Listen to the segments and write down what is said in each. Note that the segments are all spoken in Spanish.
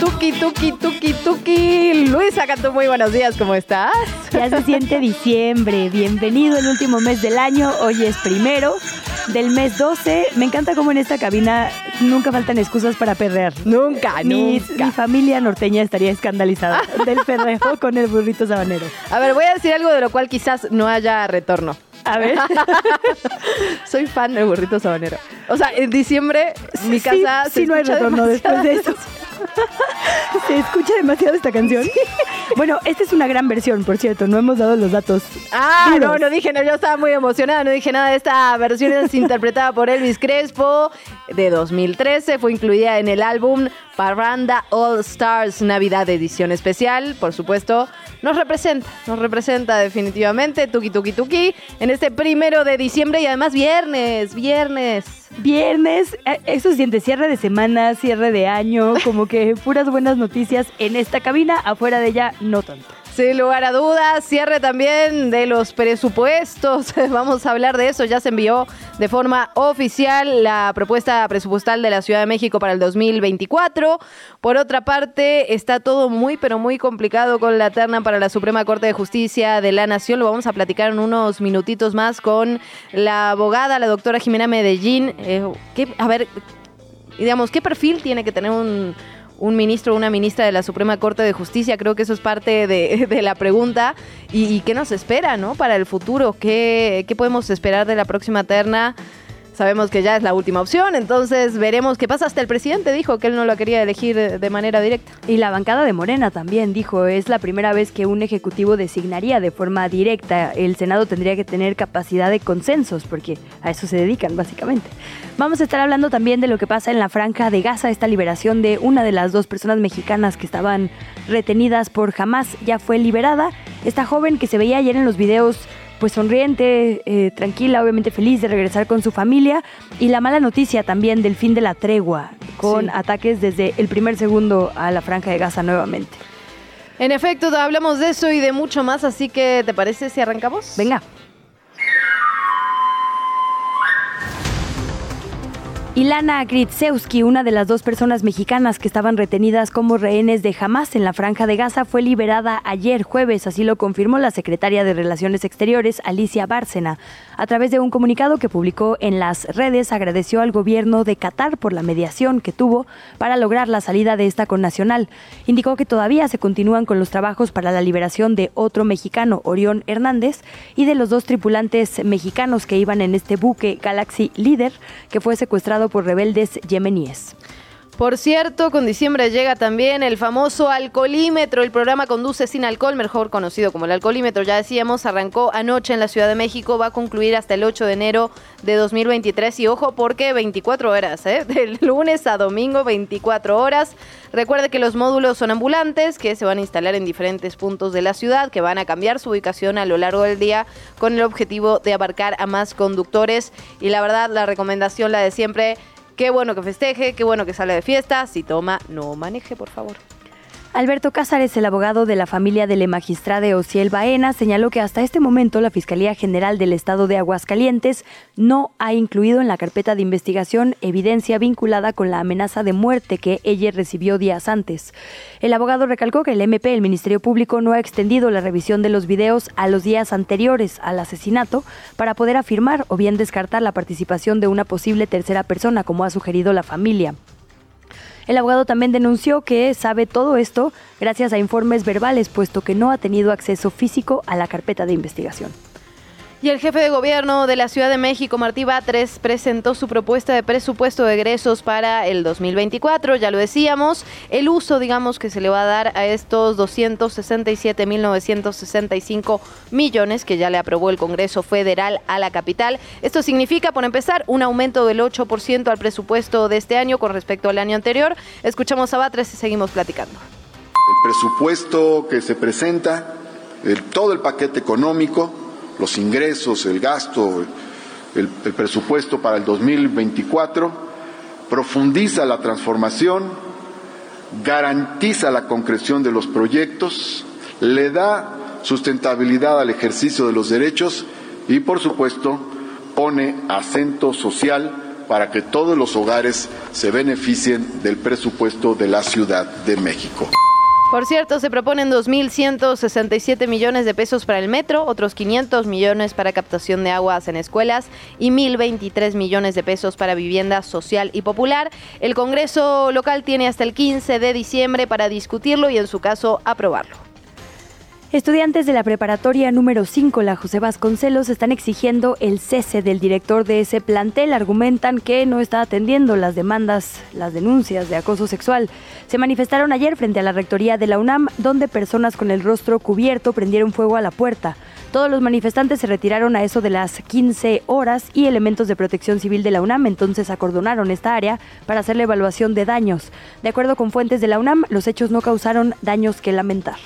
Tuki, tuki, tuki, tuki. Luisa Cantú, muy buenos días, ¿cómo estás? Ya se siente diciembre. Bienvenido el último mes del año. Hoy es primero del mes 12. Me encanta cómo en esta cabina nunca faltan excusas para perrear. Nunca, Mi, nunca. mi familia norteña estaría escandalizada del perreo con el burrito sabanero. A ver, voy a decir algo de lo cual quizás no haya retorno. A ver. Soy fan del burrito sabanero. O sea, en diciembre mi Sí, casa sí, se no hay retorno después de demasiado. ¿Se escucha demasiado esta canción? Bueno, esta es una gran versión, por cierto. No hemos dado los datos. Ah, duros. no, no dije, no, yo estaba muy emocionada, no dije nada. Esta versión es interpretada por Elvis Crespo de 2013, fue incluida en el álbum Parranda All Stars Navidad Edición Especial, por supuesto. Nos representa, nos representa definitivamente, tuki tuki tuki, en este primero de diciembre y además viernes, viernes. Viernes, eh, eso se siente cierre de semana, cierre de año, como que puras buenas noticias en esta cabina, afuera de ella no tanto. Sin lugar a dudas, cierre también de los presupuestos. Vamos a hablar de eso. Ya se envió de forma oficial la propuesta presupuestal de la Ciudad de México para el 2024. Por otra parte, está todo muy, pero muy complicado con la terna para la Suprema Corte de Justicia de la Nación. Lo vamos a platicar en unos minutitos más con la abogada, la doctora Jimena Medellín. Eh, ¿qué- a ver, digamos, ¿qué perfil tiene que tener un, un ministro o una ministra de la Suprema Corte de Justicia? Creo que eso es parte de, de la pregunta. ¿Y, y qué nos espera, no? Para el futuro, ¿Qué, ¿qué podemos esperar de la próxima terna? Sabemos que ya es la última opción, entonces veremos qué pasa. Hasta el presidente dijo que él no lo quería elegir de manera directa. Y la bancada de Morena también dijo, es la primera vez que un ejecutivo designaría de forma directa. El Senado tendría que tener capacidad de consensos, porque a eso se dedican básicamente. Vamos a estar hablando también de lo que pasa en la franja de Gaza, esta liberación de una de las dos personas mexicanas que estaban retenidas por Hamas ya fue liberada. Esta joven que se veía ayer en los videos pues sonriente, eh, tranquila, obviamente feliz de regresar con su familia. Y la mala noticia también del fin de la tregua, con Sí. ataques desde el primer segundo a la franja de Gaza nuevamente. En efecto, hablamos de eso y de mucho más, así que ¿te parece si arrancamos? Venga. Ilana Gritsewski, una de las dos personas mexicanas que estaban retenidas como rehenes de Hamas en la franja de Gaza, fue liberada ayer jueves, así lo confirmó la secretaria de Relaciones Exteriores, Alicia Bárcena. A través de un comunicado que publicó en las redes, agradeció al gobierno de Qatar por la mediación que tuvo para lograr la salida de esta connacional. Indicó que todavía se continúan con los trabajos para la liberación de otro mexicano, Orión Hernández, y de los dos tripulantes mexicanos que iban en este buque Galaxy Leader, que fue secuestrado por rebeldes yemeníes. Por cierto, con diciembre llega también el famoso alcoholímetro. El programa Conduce sin alcohol, mejor conocido como el alcoholímetro, ya decíamos, arrancó anoche en la Ciudad de México, va a concluir hasta el 8 de enero de 2023 y ojo porque 24 horas, ¿eh? del lunes a domingo 24 horas. Recuerde que los módulos son ambulantes, que se van a instalar en diferentes puntos de la ciudad, que van a cambiar su ubicación a lo largo del día con el objetivo de abarcar a más conductores y la verdad la recomendación la de siempre Qué bueno que festeje, qué bueno que sale de fiesta. Si toma, no maneje, por favor. Alberto Cázares, el abogado de la familia de la magistrada Ociel Baena, señaló que hasta este momento la Fiscalía General del Estado de Aguascalientes no ha incluido en la carpeta de investigación evidencia vinculada con la amenaza de muerte que ella recibió días antes. El abogado recalcó que el MP, el Ministerio Público, no ha extendido la revisión de los videos a los días anteriores al asesinato para poder afirmar o bien descartar la participación de una posible tercera persona, como ha sugerido la familia. El abogado también denunció que sabe todo esto gracias a informes verbales, puesto que no ha tenido acceso físico a la carpeta de investigación. Y el jefe de gobierno de la Ciudad de México, Martí Batres, presentó su propuesta de presupuesto de egresos para el 2024. Ya lo decíamos, el uso, digamos, que se le va a dar a estos 267.965 millones que ya le aprobó el Congreso Federal a la capital. Esto significa, por empezar, un aumento del 8% al presupuesto de este año con respecto al año anterior. Escuchamos a Batres y seguimos platicando. El presupuesto que se presenta, todo el paquete económico, los ingresos, el gasto, el, presupuesto para el 2024, profundiza la transformación, garantiza la concreción de los proyectos, le da sustentabilidad al ejercicio de los derechos y, por supuesto, pone acento social para que todos los hogares se beneficien del presupuesto de la Ciudad de México. Por cierto, se proponen 2.167 millones de pesos para el metro, otros 500 millones para captación de aguas en escuelas y 1.023 millones de pesos para vivienda social y popular. El Congreso local tiene hasta el 15 de diciembre para discutirlo y en su caso aprobarlo. Estudiantes de la preparatoria número 5, la José Vasconcelos, están exigiendo el cese del director de ese plantel. Argumentan que no está atendiendo las demandas, las denuncias de acoso sexual. Se manifestaron ayer frente a la rectoría de la UNAM, donde personas con el rostro cubierto prendieron fuego a la puerta. Todos los manifestantes se retiraron a eso de las 15 horas y elementos de protección civil de la UNAM entonces acordonaron esta área para hacer la evaluación de daños. De acuerdo con fuentes de la UNAM, los hechos no causaron daños que lamentar.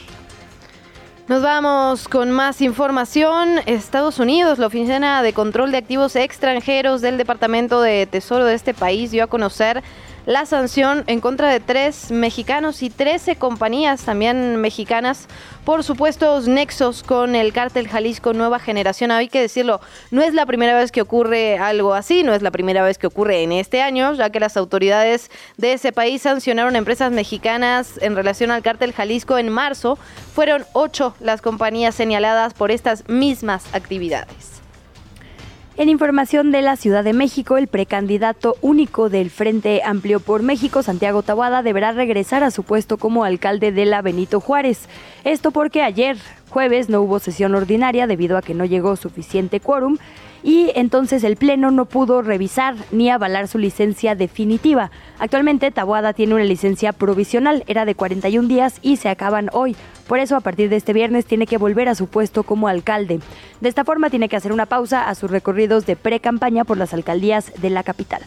Nos vamos con más información. Estados Unidos, la Oficina de Control de Activos Extranjeros del Departamento de Tesoro de este país dio a conocer la sanción en contra de tres mexicanos y 13 compañías también mexicanas por supuestos nexos con el cártel Jalisco Nueva Generación. Hay que decirlo, no es la primera vez que ocurre algo así, no es la primera vez que ocurre en este año, ya que las autoridades de ese país sancionaron empresas mexicanas en relación al cártel Jalisco en marzo. Fueron ocho las compañías señaladas por estas mismas actividades. En información de la Ciudad de México, el precandidato único del Frente Amplio por México, Santiago Tabuada, deberá regresar a su puesto como alcalde de la Benito Juárez. Esto porque ayer, jueves, no hubo sesión ordinaria debido a que no llegó suficiente quórum y entonces el Pleno no pudo revisar ni avalar su licencia definitiva. Actualmente Tabuada tiene una licencia provisional, era de 41 días y se acaban hoy. Por eso a partir de este viernes tiene que volver a su puesto como alcalde. De esta forma tiene que hacer una pausa a sus recorridos de pre-campaña por las alcaldías de la capital.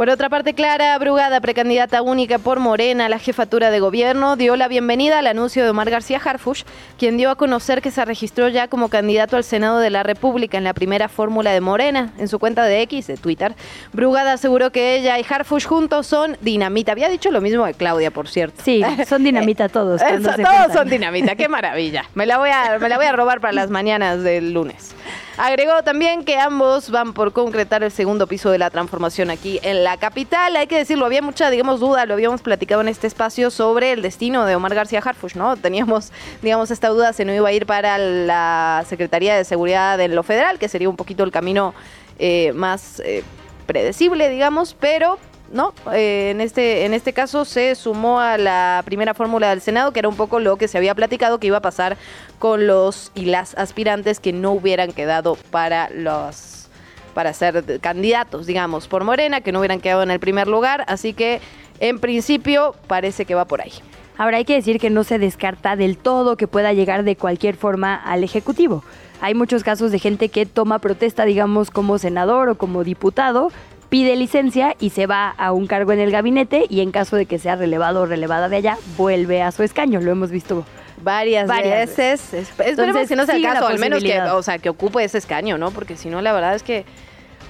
Por otra parte, Clara Brugada, precandidata única por Morena a la jefatura de gobierno, dio la bienvenida al anuncio de Omar García Harfush, quien dio a conocer que se registró ya como candidato al Senado de la República en la primera fórmula de Morena. En su cuenta de X, de Twitter, Brugada aseguró que ella y Harfush juntos son dinamita. Había dicho lo mismo de Claudia, por cierto. Sí, son dinamita todos. todos son dinamita, qué maravilla. Me la, voy a, me la voy a robar para las mañanas del lunes. Agregó también que ambos van por concretar el segundo piso de la transformación aquí en la capital. Hay que decirlo, había mucha, digamos, duda, lo habíamos platicado en este espacio sobre el destino de Omar García Harfush, ¿no? Teníamos, digamos, esta duda si no iba a ir para la Secretaría de Seguridad de lo Federal, que sería un poquito el camino eh, más eh, predecible, digamos, pero ¿no? Eh, en, este, en este caso se sumó a la primera fórmula del Senado, que era un poco lo que se había platicado que iba a pasar con los y las aspirantes que no hubieran quedado para los para ser candidatos, digamos, por Morena, que no hubieran quedado en el primer lugar, así que en principio parece que va por ahí. Ahora hay que decir que no se descarta del todo que pueda llegar de cualquier forma al Ejecutivo. Hay muchos casos de gente que toma protesta, digamos, como senador o como diputado, pide licencia y se va a un cargo en el gabinete y en caso de que sea relevado o relevada de allá, vuelve a su escaño. Lo hemos visto varias, veces. Esperemos que no sea el caso, al menos que, o sea, que ocupe ese escaño, ¿no? Porque si no, la verdad es que...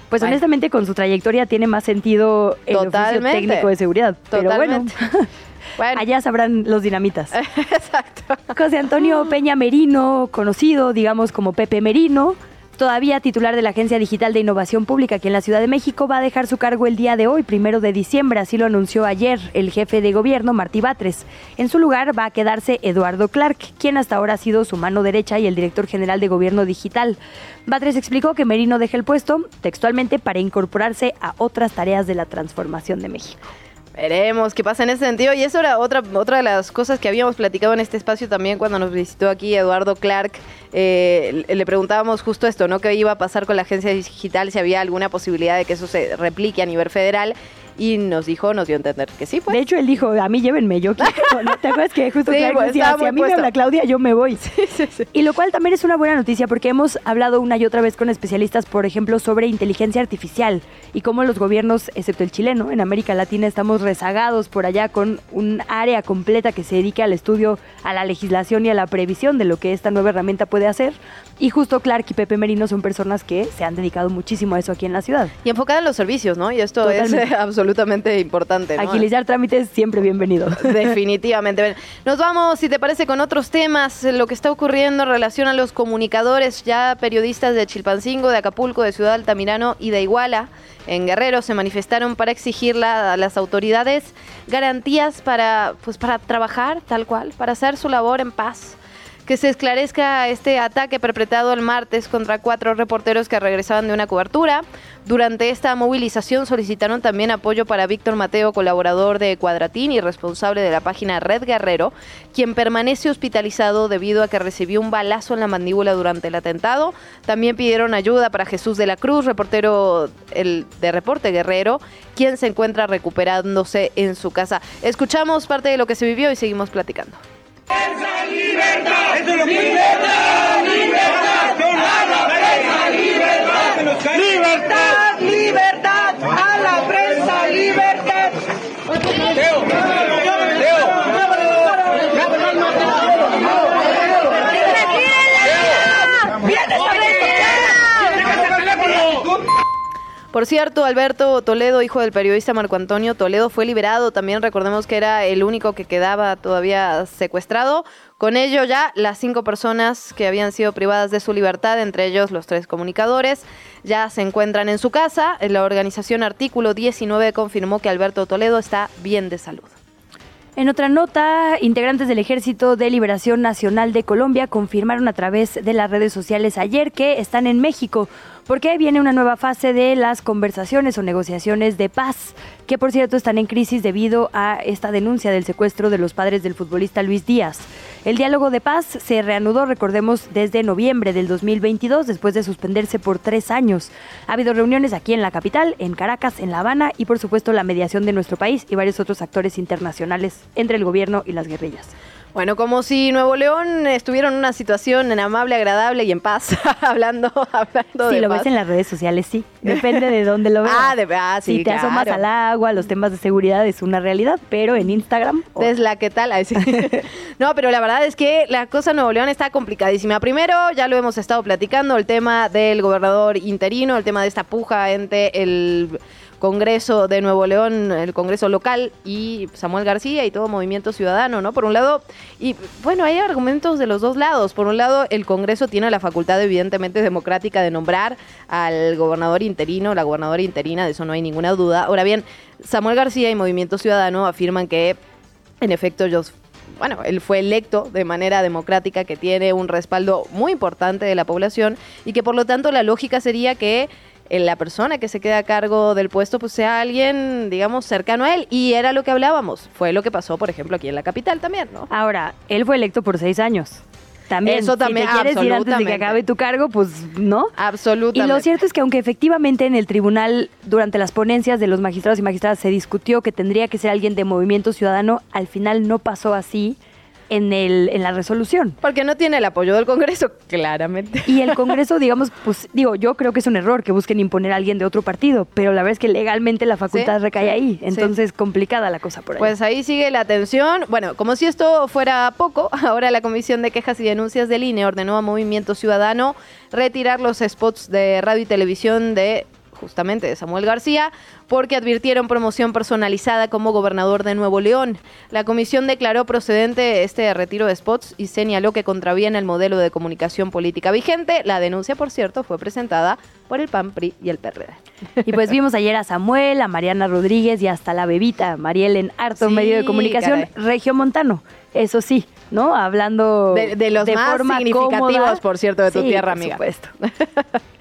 Pues honestamente con su trayectoria tiene más sentido el oficio técnico de seguridad. Totalmente. Pero bueno. Bueno. Allá sabrán los dinamitas. Exacto. José Antonio Peña Merino, conocido, digamos, como Pepe Merino, todavía titular de la Agencia Digital de Innovación Pública aquí en la Ciudad de México, va a dejar su cargo el día de hoy, primero de diciembre, así lo anunció ayer el jefe de gobierno, Martí Batres. En su lugar va a quedarse Eduardo Clark, quien hasta ahora ha sido su mano derecha y el director general de Gobierno Digital. Batres explicó que Merino deja el puesto textualmente para incorporarse a otras tareas de la transformación de México. Veremos qué pasa en ese sentido. Y eso era otra, otra de las cosas que habíamos platicado en este espacio también cuando nos visitó aquí Eduardo Clark. Eh, le preguntábamos justo esto, ¿no? ¿Qué iba a pasar con la agencia digital? Si había alguna posibilidad de que eso se replique a nivel federal y nos dijo, nos dio a entender que sí, pues. De hecho, él dijo, a mí llévenme, yo quiero. ¿no? ¿Te acuerdas que justo sí, pues, decía, si a mí me habla Claudia, yo me voy? Sí, sí, sí. Y lo cual también es una buena noticia porque hemos hablado una y otra vez con especialistas, por ejemplo, sobre inteligencia artificial y cómo los gobiernos, excepto el chileno, en América Latina estamos rezagados por allá con un área completa que se dedique al estudio, a la legislación y a la previsión de lo que esta nueva herramienta puede hacer. Y justo Clark y Pepe Merino son personas que se han dedicado muchísimo a eso aquí en la ciudad. Y enfocada en los servicios, ¿no? Y esto Totalmente. es absolutamente importante. ¿no? Agilizar trámites siempre bienvenido. Definitivamente. Nos vamos, si te parece, con otros temas. Lo que está ocurriendo en relación a los comunicadores, ya periodistas de Chilpancingo, de Acapulco, de Ciudad Altamirano y de Iguala en Guerrero se manifestaron para exigir a las autoridades garantías para, pues, para trabajar tal cual, para hacer su labor en paz que se esclarezca este ataque perpetrado el martes contra cuatro reporteros que regresaban de una cobertura. Durante esta movilización solicitaron también apoyo para Víctor Mateo, colaborador de Cuadratín y responsable de la página Red Guerrero, quien permanece hospitalizado debido a que recibió un balazo en la mandíbula durante el atentado. También pidieron ayuda para Jesús de la Cruz, reportero el, de Reporte Guerrero, quien se encuentra recuperándose en su casa. Escuchamos parte de lo que se vivió y seguimos platicando. Libertad! ¡Eso es lo que ¡Libertad! ¡Libertad! ¡A la prensa! ¡Libertad! ¡Libertad! ¡Libertad! ¡A la prensa! ¡Libertad! Por cierto, Alberto Toledo, hijo del periodista Marco Antonio Toledo, fue liberado. También recordemos que era el único que quedaba todavía secuestrado. Con ello ya las cinco personas que habían sido privadas de su libertad, entre ellos los tres comunicadores, ya se encuentran en su casa. La organización Artículo 19 confirmó que Alberto Toledo está bien de salud. En otra nota, integrantes del Ejército de Liberación Nacional de Colombia confirmaron a través de las redes sociales ayer que están en México porque viene una nueva fase de las conversaciones o negociaciones de paz, que por cierto están en crisis debido a esta denuncia del secuestro de los padres del futbolista Luis Díaz. El diálogo de paz se reanudó, recordemos, desde noviembre del 2022, después de suspenderse por tres años. Ha habido reuniones aquí en la capital, en Caracas, en La Habana y por supuesto la mediación de nuestro país y varios otros actores internacionales entre el gobierno y las guerrillas. Bueno, como si Nuevo León estuviera en una situación en amable, agradable y en paz, hablando, hablando sí, de lo paz. ves en las redes sociales, sí. Depende de dónde lo veas. Ah, de, ah, sí, Si te claro. asomas al agua, los temas de seguridad es una realidad, pero en Instagram... oh, Es la que tal. Ay, sí. no, pero la verdad es que la cosa en Nuevo León está complicadísima. Primero, ya lo hemos estado platicando, el tema del gobernador interino, el tema de esta puja entre el Congreso de Nuevo León, el Congreso local y Samuel García y todo Movimiento Ciudadano, ¿no? Por un lado, y bueno, hay argumentos de los dos lados. Por un lado, el Congreso tiene la facultad evidentemente democrática de nombrar al gobernador interino, la gobernadora interina, de eso no hay ninguna duda. Ahora bien, Samuel García y Movimiento Ciudadano afirman que en efecto ellos bueno, él fue electo de manera democrática, que tiene un respaldo muy importante de la población y que por lo tanto la lógica sería que la persona que se queda a cargo del puesto pues sea alguien, digamos, cercano a él. Y era lo que hablábamos. Fue lo que pasó, por ejemplo, aquí en la capital también, ¿no? Ahora, él fue electo por seis años. También, Eso también, si te quieres ir antes de que acabe tu cargo, pues no. Absolutamente. Y lo cierto es que aunque efectivamente en el tribunal, durante las ponencias de los magistrados y magistradas, se discutió que tendría que ser alguien de Movimiento Ciudadano, al final no pasó así en, el, en la resolución. Porque no tiene el apoyo del Congreso, claramente. Y el Congreso, digamos, pues digo, yo creo que es un error que busquen imponer a alguien de otro partido, pero la verdad es que legalmente la facultad Sí, recae sí, ahí, sí. entonces complicada la cosa por ahí. Pues ahí sigue la atención. Bueno, como si esto fuera poco, ahora la Comisión de Quejas y Denuncias del INE ordenó a Movimiento Ciudadano retirar los spots de radio y televisión de justamente de Samuel García, porque advirtieron promoción personalizada como gobernador de Nuevo León. La comisión declaró procedente este retiro de spots y señaló que contraviene el modelo de comunicación política vigente. La denuncia, por cierto, fue presentada por el PAN, PRI y el PRD. Y pues vimos ayer a Samuel, a Mariana Rodríguez y hasta la bebita, Mariel en harto Sí, medio de comunicación, caray. Regio Montano. Eso sí, ¿no? Hablando De, de los más forma significativos, cómoda. por cierto, de tu Sí, tierra, por amiga. supuesto.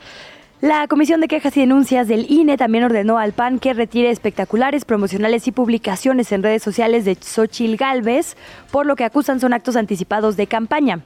La Comisión de Quejas y Denuncias del INE también ordenó al PAN que retire espectaculares, promocionales y publicaciones en redes sociales de Xochil Gálvez, por lo que acusan son actos anticipados de campaña.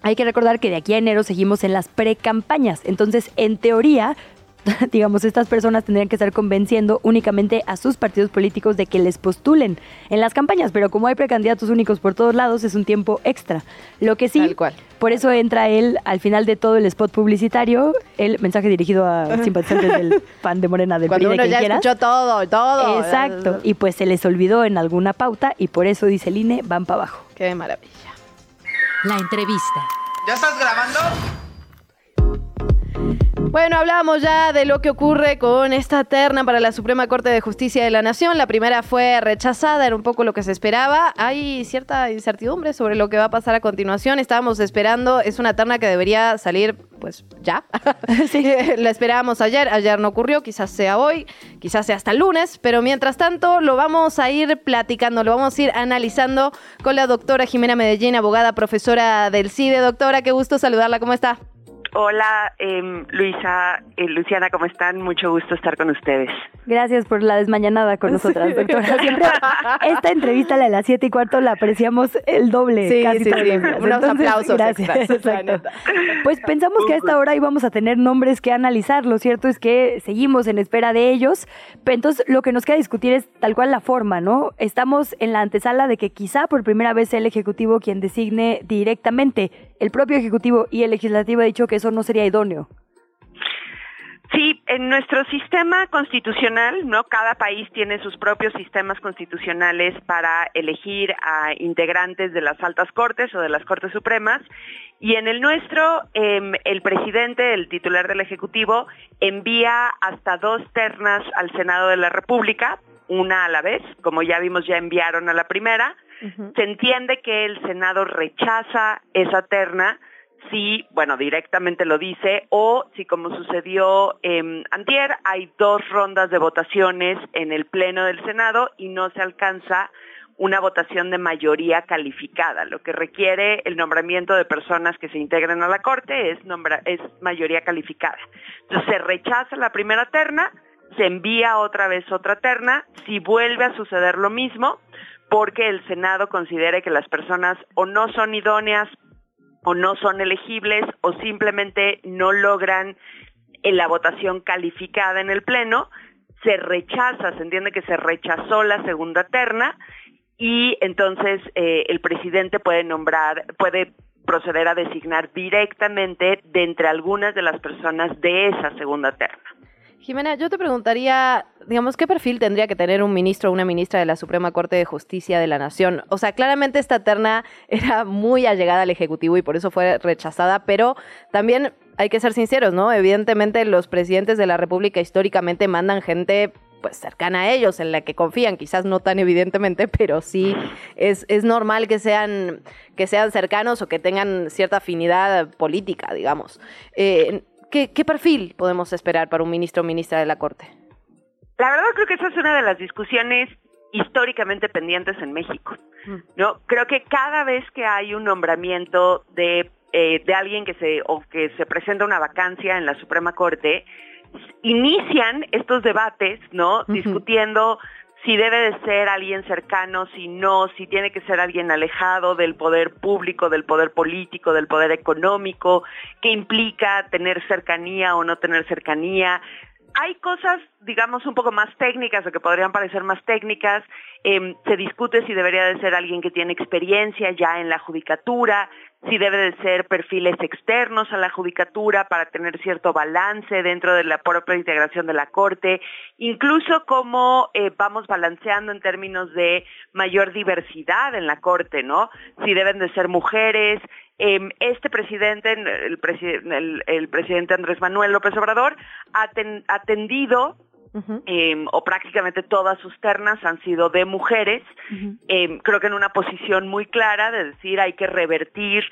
Hay que recordar que de aquí a enero seguimos en las pre-campañas, entonces en teoría digamos, estas personas tendrían que estar convenciendo únicamente a sus partidos políticos de que les postulen en las campañas, pero como hay precandidatos únicos por todos lados, es un tiempo extra. Lo que sí, por eso entra él al final de todo el spot publicitario, el mensaje dirigido a simpatizantes del pan de Morena del Cuando uno ya escuchó todo, todo. Exacto, y pues se les olvidó en alguna pauta y por eso dice el INE, van para abajo. Qué maravilla. La entrevista. ¿Ya estás grabando? Bueno, hablamos ya de lo que ocurre con esta terna para la Suprema Corte de Justicia de la Nación. La primera fue rechazada, era un poco lo que se esperaba. Hay cierta incertidumbre sobre lo que va a pasar a continuación. Estábamos esperando, es una terna que debería salir pues ya. sí. la esperábamos ayer, ayer no ocurrió, quizás sea hoy, quizás sea hasta el lunes, pero mientras tanto lo vamos a ir platicando, lo vamos a ir analizando con la doctora Jimena Medellín, abogada, profesora del CIDE. Doctora, qué gusto saludarla, ¿cómo está? Hola, eh, Luisa, eh, Luciana, ¿cómo están? Mucho gusto estar con ustedes. Gracias por la desmañanada con nosotras, doctora. Siempre esta entrevista, la de las siete y cuarto, la apreciamos el doble. Sí, casi sí, sí. Unos aplausos. Gracias. Pues pensamos que a esta hora íbamos a tener nombres que analizar. Lo cierto es que seguimos en espera de ellos. Entonces, lo que nos queda discutir es tal cual la forma, ¿no? Estamos en la antesala de que quizá por primera vez sea el Ejecutivo quien designe directamente. El propio Ejecutivo y el Legislativo ha dicho que eso no sería idóneo. Sí, en nuestro sistema constitucional, ¿no? Cada país tiene sus propios sistemas constitucionales para elegir a integrantes de las altas cortes o de las cortes supremas. Y en el nuestro, em, el presidente, el titular del Ejecutivo, envía hasta dos ternas al Senado de la República, una a la vez, como ya vimos, ya enviaron a la primera. Se entiende que el Senado rechaza esa terna si, bueno, directamente lo dice, o si como sucedió eh, antier, hay dos rondas de votaciones en el Pleno del Senado y no se alcanza una votación de mayoría calificada. Lo que requiere el nombramiento de personas que se integren a la Corte es, es mayoría calificada. Entonces se rechaza la primera terna, se envía otra vez otra terna, si vuelve a suceder lo mismo, porque el Senado considere que las personas o no son idóneas o no son elegibles o simplemente no logran en la votación calificada en el Pleno, se rechaza, se entiende que se rechazó la segunda terna y entonces eh, el presidente puede nombrar, puede proceder a designar directamente de entre algunas de las personas de esa segunda terna. Jimena, yo te preguntaría, digamos, ¿qué perfil tendría que tener un ministro o una ministra de la Suprema Corte de Justicia de la Nación? O sea, claramente esta terna era muy allegada al Ejecutivo y por eso fue rechazada, pero también hay que ser sinceros, ¿no? Evidentemente los presidentes de la República históricamente mandan gente pues cercana a ellos, en la que confían, quizás no tan evidentemente, pero sí es, es normal que sean, que sean cercanos o que tengan cierta afinidad política, digamos. Eh, ¿Qué, perfil podemos esperar para un ministro o ministra de la Corte? La verdad creo que esa es una de las discusiones históricamente pendientes en México. Mm. ¿no? Creo que cada vez que hay un nombramiento de, eh, de alguien que se, o que se presenta una vacancia en la Suprema Corte, inician estos debates, ¿no? Discutiendo si debe de ser alguien cercano, si no, si tiene que ser alguien alejado del poder público, del poder político, del poder económico, qué implica tener cercanía o no tener cercanía. Hay cosas, digamos, un poco más técnicas o que podrían parecer más técnicas. Em, se discute si debería de ser alguien que tiene experiencia ya en la judicatura, si debe de ser perfiles externos a la judicatura para tener cierto balance dentro de la propia integración de la Corte, incluso cómo eh, vamos balanceando en términos de mayor diversidad en la Corte, ¿no? Si deben de ser mujeres. Em, este presidente, el, el, presidente Andrés Manuel López Obrador, ha atendido Em, o prácticamente todas sus ternas han sido de mujeres, em, creo que en una posición muy clara de decir hay que revertir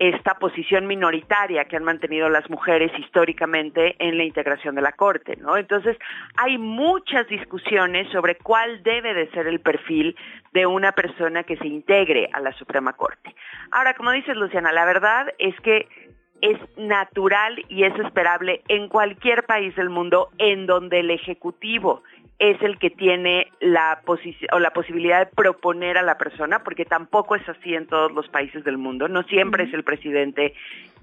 esta posición minoritaria que han mantenido las mujeres históricamente en la integración de la Corte, ¿no? Entonces, hay muchas discusiones sobre cuál debe de ser el perfil de una persona que se integre a la Suprema Corte. Ahora, como dices, Luciana, la verdad es que es natural y es esperable en cualquier país del mundo en donde el Ejecutivo es el que tiene la, o la posibilidad de proponer a la persona, porque tampoco es así en todos los países del mundo. No siempre es el presidente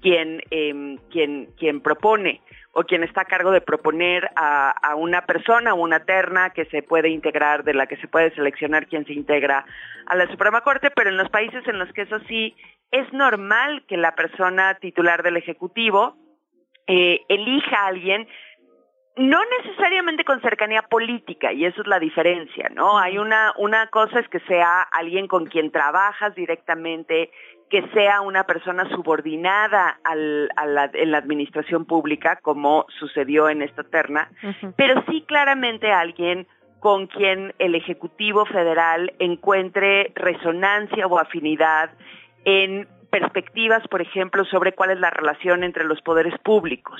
quien, eh, quien, quien propone o quien está a cargo de proponer a, a, una persona o una terna que se puede integrar, de la que se puede seleccionar quien se integra a la Suprema Corte, pero en los países en los que eso sí es normal que la persona titular del Ejecutivo eh, elija a alguien no necesariamente con cercanía política, y eso es la diferencia, ¿no? Hay una, una cosa es que sea alguien con quien trabajas directamente, que sea una persona subordinada al, a la, en la administración pública, como sucedió en esta terna, pero sí claramente alguien con quien el Ejecutivo Federal encuentre resonancia o afinidad en perspectivas, por ejemplo, sobre cuál es la relación entre los poderes públicos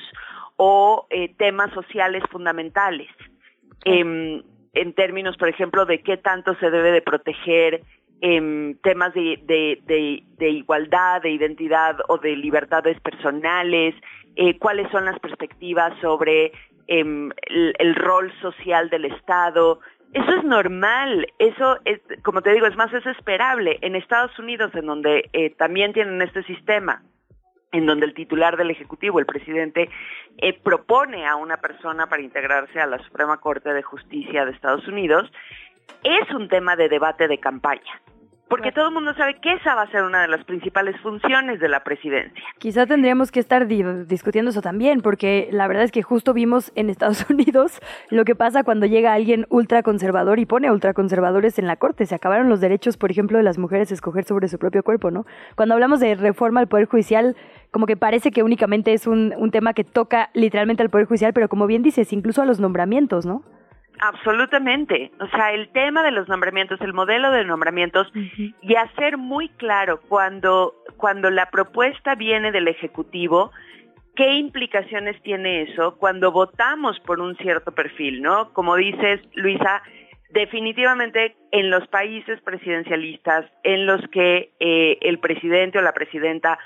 o eh, temas sociales fundamentales. Eh, en términos, por ejemplo, de qué tanto se debe de proteger eh, temas de, de, de, de, igualdad, de identidad o de libertades personales, eh, cuáles son las perspectivas sobre em, el, el, rol social del Estado. Eso es normal, eso es, como te digo, es más, es esperable. En Estados Unidos, en donde eh, también tienen este sistema, en donde el titular del Ejecutivo, el presidente, eh, propone a una persona para integrarse a la Suprema Corte de Justicia de Estados Unidos, es un tema de debate de campaña. Porque todo el mundo sabe que esa va a ser una de las principales funciones de la presidencia. Quizá tendríamos que estar di discutiendo eso también, porque la verdad es que justo vimos en Estados Unidos lo que pasa cuando llega alguien ultraconservador y pone ultraconservadores en la corte. Se acabaron los derechos, por ejemplo, de las mujeres a escoger sobre su propio cuerpo, ¿no? Cuando hablamos de reforma al Poder Judicial, como que parece que únicamente es un, un tema que toca literalmente al Poder Judicial, pero como bien dices, incluso a los nombramientos, ¿no? Absolutamente. O sea, el tema de los nombramientos, el modelo de nombramientos uh -huh. y hacer muy claro cuando, cuando la propuesta viene del Ejecutivo, qué implicaciones tiene eso cuando votamos por un cierto perfil, ¿no? Como dices, Luisa, definitivamente en los países presidencialistas en los que eh, el presidente o la presidenta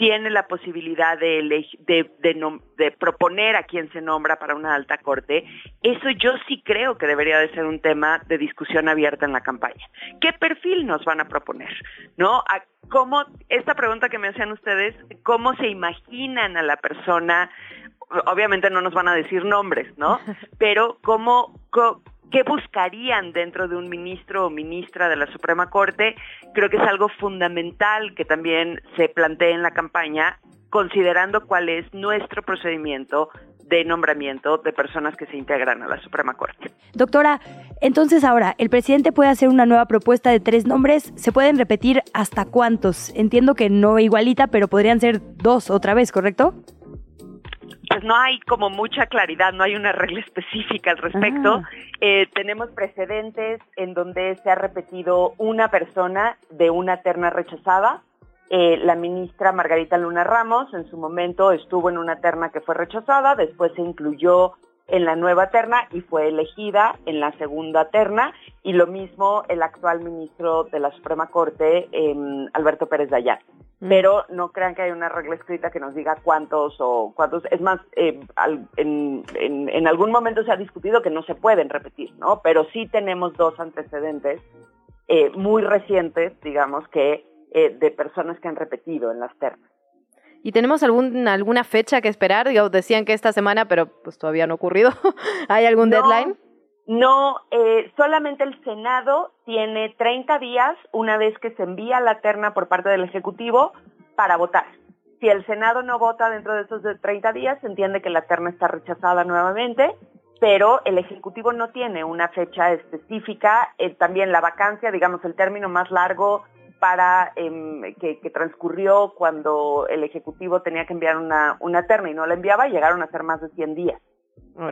tiene la posibilidad de, de, de, de, proponer a quien se nombra para una alta corte, eso yo sí creo que debería de ser un tema de discusión abierta en la campaña. ¿Qué perfil nos van a proponer? ¿No? ¿Cómo, esta pregunta que me hacían ustedes, cómo se imaginan a la persona? Obviamente no nos van a decir nombres, ¿no? Pero cómo, cómo qué buscarían dentro de un ministro o ministra de la Suprema Corte, creo que es algo fundamental que también se plantee en la campaña, considerando cuál es nuestro procedimiento de nombramiento de personas que se integran a la Suprema Corte. Doctora, entonces ahora, el presidente puede hacer una nueva propuesta de tres nombres, ¿se pueden repetir hasta cuántos? Entiendo que no igualita, pero podrían ser dos otra vez, ¿correcto? Pues no hay como mucha claridad, no hay una regla específica al respecto. Ah. Eh, tenemos precedentes en donde se ha repetido una persona de una terna rechazada. Eh, la ministra Margarita Luna Ramos en su momento estuvo en una terna que fue rechazada, después se incluyó en la nueva terna y fue elegida en la segunda terna y lo mismo el actual ministro de la Suprema Corte, eh, Alberto Pérez Dayán. Mm. Pero no crean que hay una regla escrita que nos diga cuántos o cuántos. Es más, eh, al, en, en, en, algún momento se ha discutido que no se pueden repetir, ¿no? Pero sí tenemos dos antecedentes eh, muy recientes, digamos, que eh, de personas que han repetido en las ternas. ¿Y tenemos algún, alguna fecha que esperar? Digo, decían que esta semana, pero pues todavía no ha ocurrido. ¿Hay algún no, deadline? No, eh, solamente el Senado tiene 30 días una vez que se envía la terna por parte del Ejecutivo para votar. Si el Senado no vota dentro de esos 30 días, se entiende que la terna está rechazada nuevamente, pero el Ejecutivo no tiene una fecha específica. Eh, también la vacancia, digamos, el término más largo para eh, que, que, transcurrió cuando el Ejecutivo tenía que enviar una, una terna y no la enviaba, llegaron a ser más de 100 días.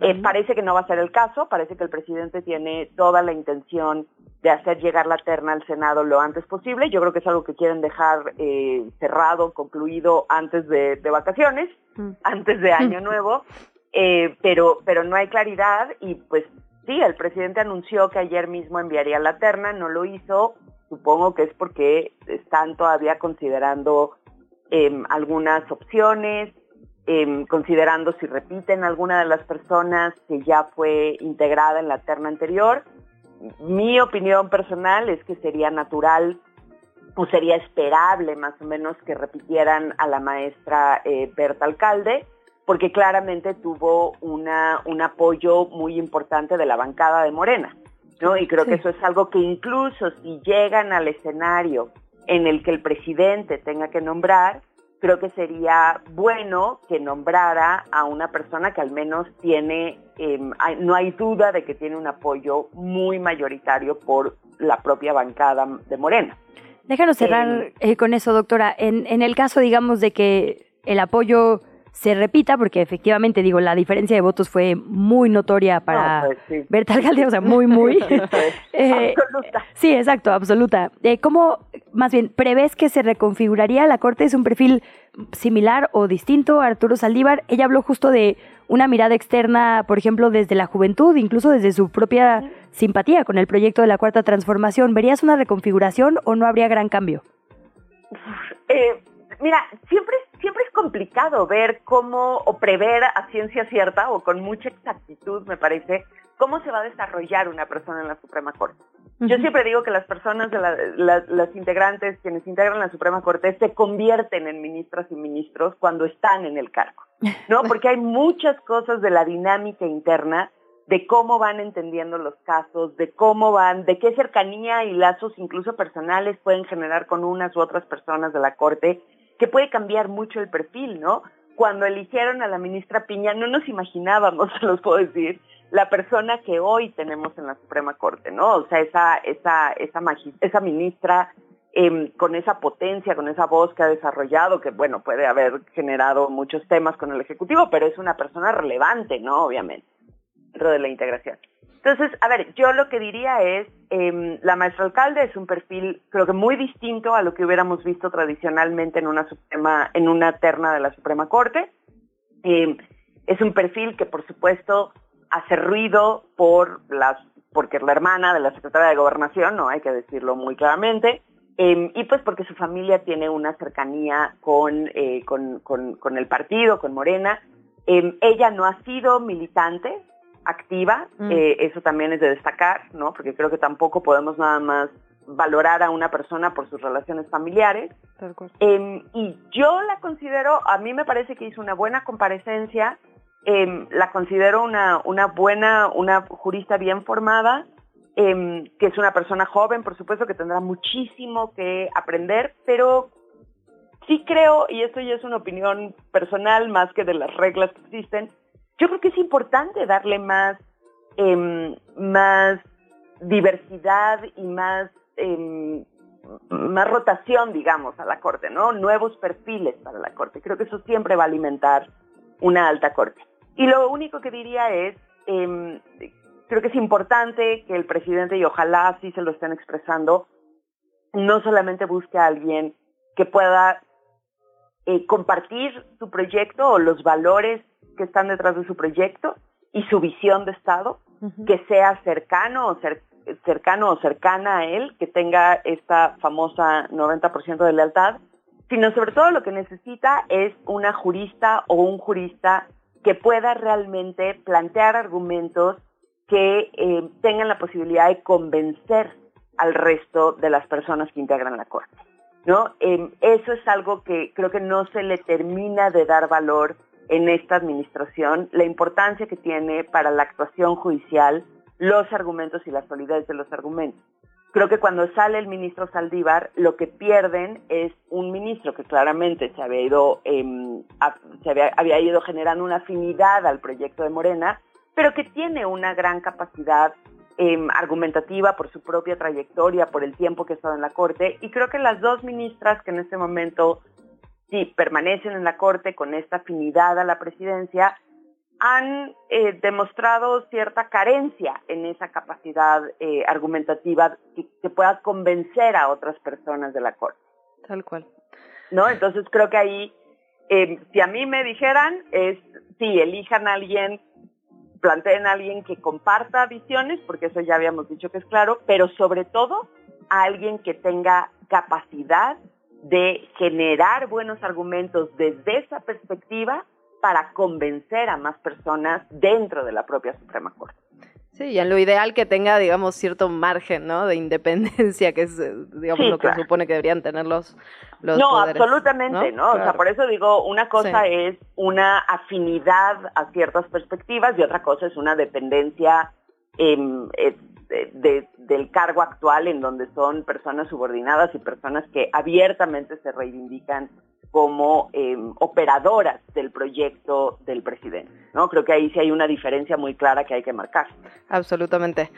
Eh, parece que no va a ser el caso, parece que el presidente tiene toda la intención de hacer llegar la terna al Senado lo antes posible. Yo creo que es algo que quieren dejar eh, cerrado, concluido antes de, de vacaciones, mm. antes de Año Nuevo, eh, pero, pero no hay claridad y pues sí, el presidente anunció que ayer mismo enviaría la terna, no lo hizo, supongo que es porque están todavía considerando em, algunas opciones, em, considerando si repiten alguna de las personas que ya fue integrada en la terna anterior. Mi opinión personal es que sería natural o sería esperable más o menos que repitieran a la maestra eh, Berta Alcalde, porque claramente tuvo un apoyo muy importante de la bancada de Morena. ¿No? Y creo que eso es algo que incluso si llegan al escenario en el que el presidente tenga que nombrar, creo que sería bueno que nombrara a una persona que al menos tiene, em, no hay duda de que tiene un apoyo muy mayoritario por la propia bancada de Morena. Déjanos cerrar em, eh, con eso, doctora. En, en el caso, digamos, de que el apoyo se repita, porque efectivamente, digo, la diferencia de votos fue muy notoria para no, pues, Berta Alcalde, o sea, muy, muy. eh, absoluta. Sí, exacto, absoluta. Eh, ¿Cómo, más bien, prevés que se reconfiguraría la Corte? ¿Es un perfil similar o distinto a Arturo Saldívar? Ella habló justo de una mirada externa, por ejemplo, desde la juventud, incluso desde su propia simpatía con el proyecto de la Cuarta Transformación. ¿Verías una reconfiguración o no habría gran cambio? Eh, mira, siempre, complicado ver cómo, o prever a ciencia cierta, o con mucha exactitud, me parece, cómo se va a desarrollar una persona en la Suprema Corte. Yo siempre digo que las personas, de la, la, las integrantes, quienes integran la Suprema Corte, se convierten en ministras y ministros cuando están en el cargo, ¿no? Porque hay muchas cosas de la dinámica interna de cómo van entendiendo los casos, de cómo van, de qué cercanía y lazos incluso personales pueden generar con unas u otras personas de la Corte, que puede cambiar mucho el perfil, ¿no? Cuando eligieron a la ministra Piña, no nos imaginábamos, se los puedo decir, la persona que hoy tenemos en la Suprema Corte, ¿no? O sea, esa, esa, esa, esa ministra eh, con esa potencia, con esa voz que ha desarrollado, que bueno, puede haber generado muchos temas con el Ejecutivo, pero es una persona relevante, ¿no? Obviamente, dentro de la integración. Entonces, a ver, yo lo que diría es, eh, la maestra alcalde es un perfil, creo que muy distinto a lo que hubiéramos visto tradicionalmente en una suprema, en una terna de la Suprema Corte. Eh, es un perfil que, por supuesto, hace ruido por las, porque es la hermana de la secretaria de Gobernación, no hay que decirlo muy claramente, eh, y pues porque su familia tiene una cercanía con, eh, con, con, con, el partido, con Morena. Ella no ha sido militante, activa, mm. eh, eso también es de destacar, ¿no? Porque creo que tampoco podemos nada más valorar a una persona por sus relaciones familiares. Eh, y yo la considero, a mí me parece que hizo una buena comparecencia, eh, la considero una, una buena, una jurista bien formada, em, que es una persona joven, por supuesto que tendrá muchísimo que aprender, pero sí creo, y esto ya es una opinión personal más que de las reglas que existen, yo creo que es importante darle más, eh, más diversidad y más, eh, más rotación, digamos, a la corte, ¿no? Nuevos perfiles para la corte. Creo que eso siempre va a alimentar una alta corte. Y lo único que diría es, eh, creo que es importante que el presidente, y ojalá así se lo estén expresando, no solamente busque a alguien que pueda eh, compartir su proyecto o los valores que están detrás de su proyecto y su visión de Estado, uh -huh. que sea cercano o cer cercano o cercana a él, que tenga esta famosa 90% de lealtad, sino sobre todo lo que necesita es una jurista o un jurista que pueda realmente plantear argumentos que eh, tengan la posibilidad de convencer al resto de las personas que integran la Corte. ¿no? Eh, eso es algo que creo que no se le termina de dar valor en esta administración, la importancia que tiene para la actuación judicial los argumentos y la solidez de los argumentos. Creo que cuando sale el ministro Saldívar, lo que pierden es un ministro que claramente se había ido, a, se había, había ido generando una afinidad al proyecto de Morena, pero que tiene una gran capacidad eh, argumentativa por su propia trayectoria, por el tiempo que ha estado en la Corte, y creo que las dos ministras que en este momento sí permanecen en la Corte con esta afinidad a la presidencia, han eh, demostrado cierta carencia en esa capacidad eh, argumentativa que, que, pueda convencer a otras personas de la Corte. Tal cual. ¿No? Entonces creo que ahí, eh, si a mí me dijeran, es, sí, elijan a alguien, planteen a alguien que comparta visiones, porque eso ya habíamos dicho que es claro, pero sobre todo a alguien que tenga capacidad de generar buenos argumentos desde esa perspectiva para convencer a más personas dentro de la propia Suprema Corte. Sí, y en lo ideal que tenga, digamos, cierto margen, ¿no? De independencia, que es, eh, digamos, lo que supone que deberían tener los, los No, absolutamente, ¿no? O sea, por eso digo, una cosa es una afinidad a ciertas perspectivas y otra cosa es una dependencia em, eh, del cargo actual en donde son personas subordinadas y personas que abiertamente se reivindican como em, operadoras del proyecto del presidente. ¿no? Creo que ahí sí hay una diferencia muy clara que hay que marcar. Absolutamente.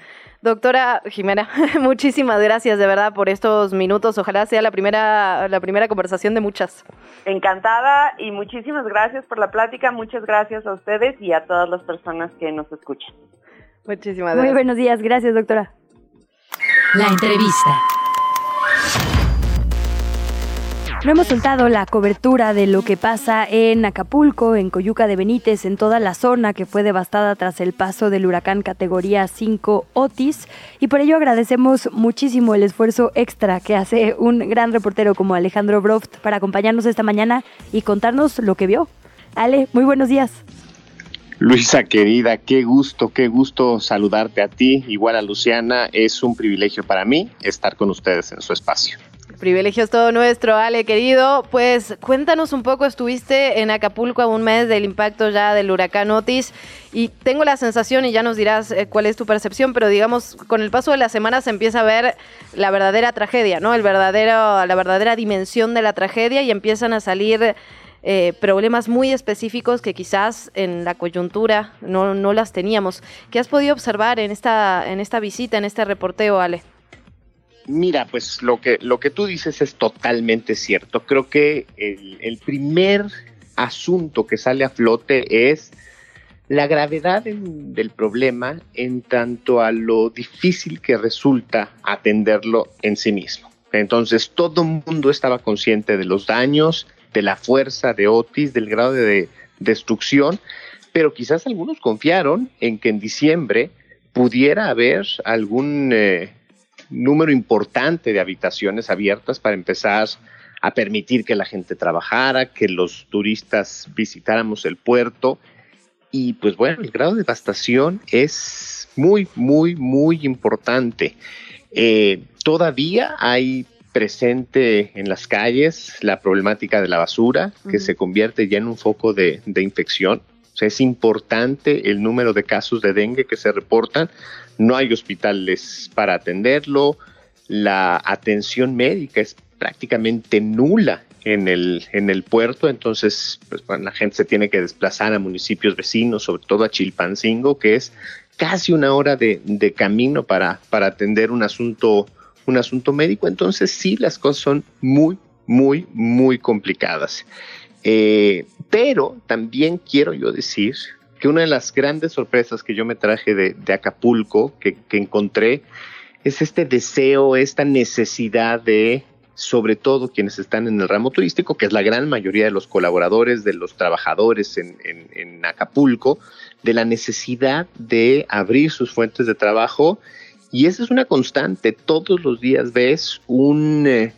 Doctora Jimena, muchísimas gracias de verdad por estos minutos. Ojalá sea la primera, la primera conversación de muchas. Encantada y muchísimas gracias por la plática. Muchas gracias a ustedes y a todas las personas que nos escuchan. Muchísimas gracias. Muy buenos días. Gracias, doctora. La entrevista. No hemos soltado la cobertura de lo que pasa en Acapulco, en Coyuca de Benítez, en toda la zona que fue devastada tras el paso del huracán categoría 5 Otis. Y por ello agradecemos muchísimo el esfuerzo extra que hace un gran reportero como Alejandro Broft para acompañarnos esta mañana y contarnos lo que vio. Ale, muy buenos días. Luisa querida, qué gusto, qué gusto saludarte a ti, igual a Luciana. Es un privilegio para mí estar con ustedes en su espacio privilegio es todo nuestro, Ale, querido. Pues cuéntanos un poco, estuviste en Acapulco a un mes del impacto ya del huracán Otis y tengo la sensación, y ya nos dirás eh, cuál es tu percepción, pero digamos, con el paso de las semanas se empieza a ver la verdadera tragedia, ¿no? El verdadero, la verdadera dimensión de la tragedia y empiezan a salir... Eh, problemas muy específicos que quizás en la coyuntura no, no las teníamos. ¿Qué has podido observar en esta, en esta visita, en este reporteo, Ale? Mira, pues lo que, lo que tú dices es totalmente cierto. Creo que el, primer asunto que sale a flote es la gravedad del problema en tanto a lo difícil que resulta atenderlo en sí mismo. Entonces todo el mundo estaba consciente de los daños, de la fuerza de Otis, del grado de destrucción, pero quizás algunos confiaron en que en diciembre pudiera haber algún eh, número importante de habitaciones abiertas para empezar a permitir que la gente trabajara, que los turistas visitáramos el puerto. Y pues bueno, el grado de devastación es muy, muy, muy importante. Eh, todavía hay presente en las calles la problemática de la basura, que se convierte ya en un foco de, de infección. O sea, es importante el número de casos de dengue que se reportan, no hay hospitales para atenderlo, la atención médica es prácticamente nula en el, en el puerto, entonces pues, la gente se tiene que desplazar a municipios vecinos, sobre todo a Chilpancingo, que es casi una hora de, camino para, para atender un asunto, un asunto médico, entonces sí, las cosas son muy, muy, muy complicadas. Eh, pero también quiero yo decir que una de las grandes sorpresas que yo me traje de, Acapulco, que, encontré, es este deseo, esta necesidad de, sobre todo quienes están en el ramo turístico, que es la gran mayoría de los colaboradores, de los trabajadores en, Acapulco, de la necesidad de abrir sus fuentes de trabajo. Y esa es una constante. Todos los días ves un eh,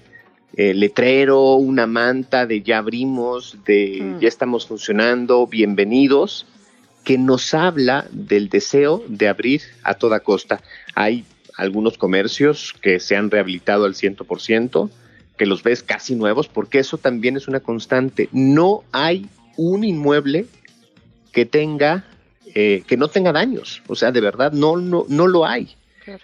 eh, letrero, una manta de ya abrimos, de mm. ya estamos funcionando, bienvenidos que nos habla del deseo de abrir a toda costa. Hay algunos comercios que se han rehabilitado al 100%, que los ves casi nuevos, porque eso también es una constante. No hay un inmueble que tenga, eh, que no tenga daños. O sea, de verdad, no, no, no lo hay.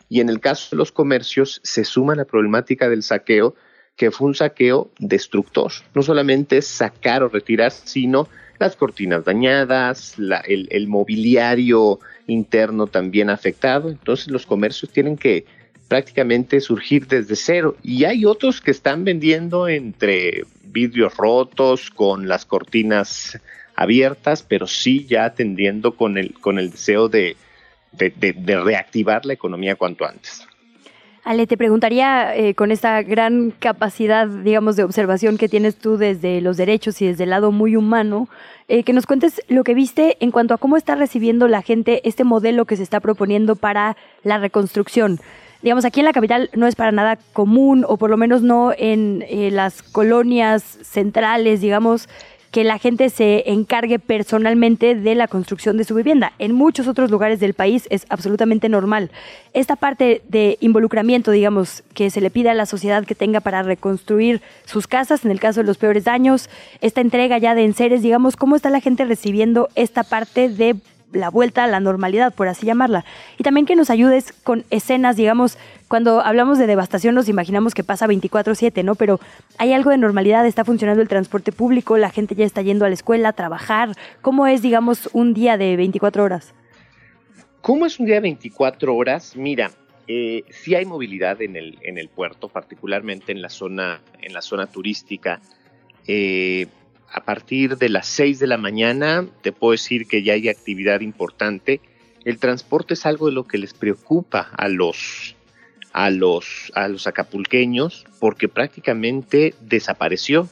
Y en el caso de los comercios se suma la problemática del saqueo, que fue un saqueo destructor. No solamente es sacar o retirar, sino las cortinas dañadas, el, mobiliario interno también afectado. Entonces los comercios tienen que prácticamente surgir desde cero. Y hay otros que están vendiendo entre vidrios rotos, con las cortinas abiertas, pero sí ya atendiendo con el, con el deseo de reactivar la economía cuanto antes. Ale, te preguntaría, eh, con esta gran capacidad, digamos, de observación que tienes tú desde los derechos y desde el lado muy humano, eh, que nos cuentes lo que viste en cuanto a cómo está recibiendo la gente este modelo que se está proponiendo para la reconstrucción. digamos, aquí en la capital no es para nada común, o por lo menos no en eh, las colonias centrales, digamos, que la gente se encargue personalmente de la construcción de su vivienda. En muchos otros lugares del país es absolutamente normal. Esta parte de involucramiento, digamos, que se le pide a la sociedad que tenga para reconstruir sus casas, en el caso de los peores daños, esta entrega ya de enseres, digamos, ¿cómo está la gente recibiendo esta parte de la vuelta a la normalidad, por así llamarla. Y también que nos ayudes con escenas, digamos, cuando hablamos de devastación nos imaginamos que pasa 24/7, ¿no? Pero hay algo de normalidad, está funcionando el transporte público, la gente ya está yendo a la escuela, a trabajar. ¿Cómo es, digamos, un día de 24 horas? ¿Cómo es un día de 24 horas? Mira, eh, sí hay movilidad en el, en el puerto, particularmente en la zona, en la zona turística. Eh, a partir de las 6 de la mañana te puedo decir que ya hay actividad importante. El transporte es algo de lo que les preocupa a los, a los, a los acapulqueños porque prácticamente desapareció.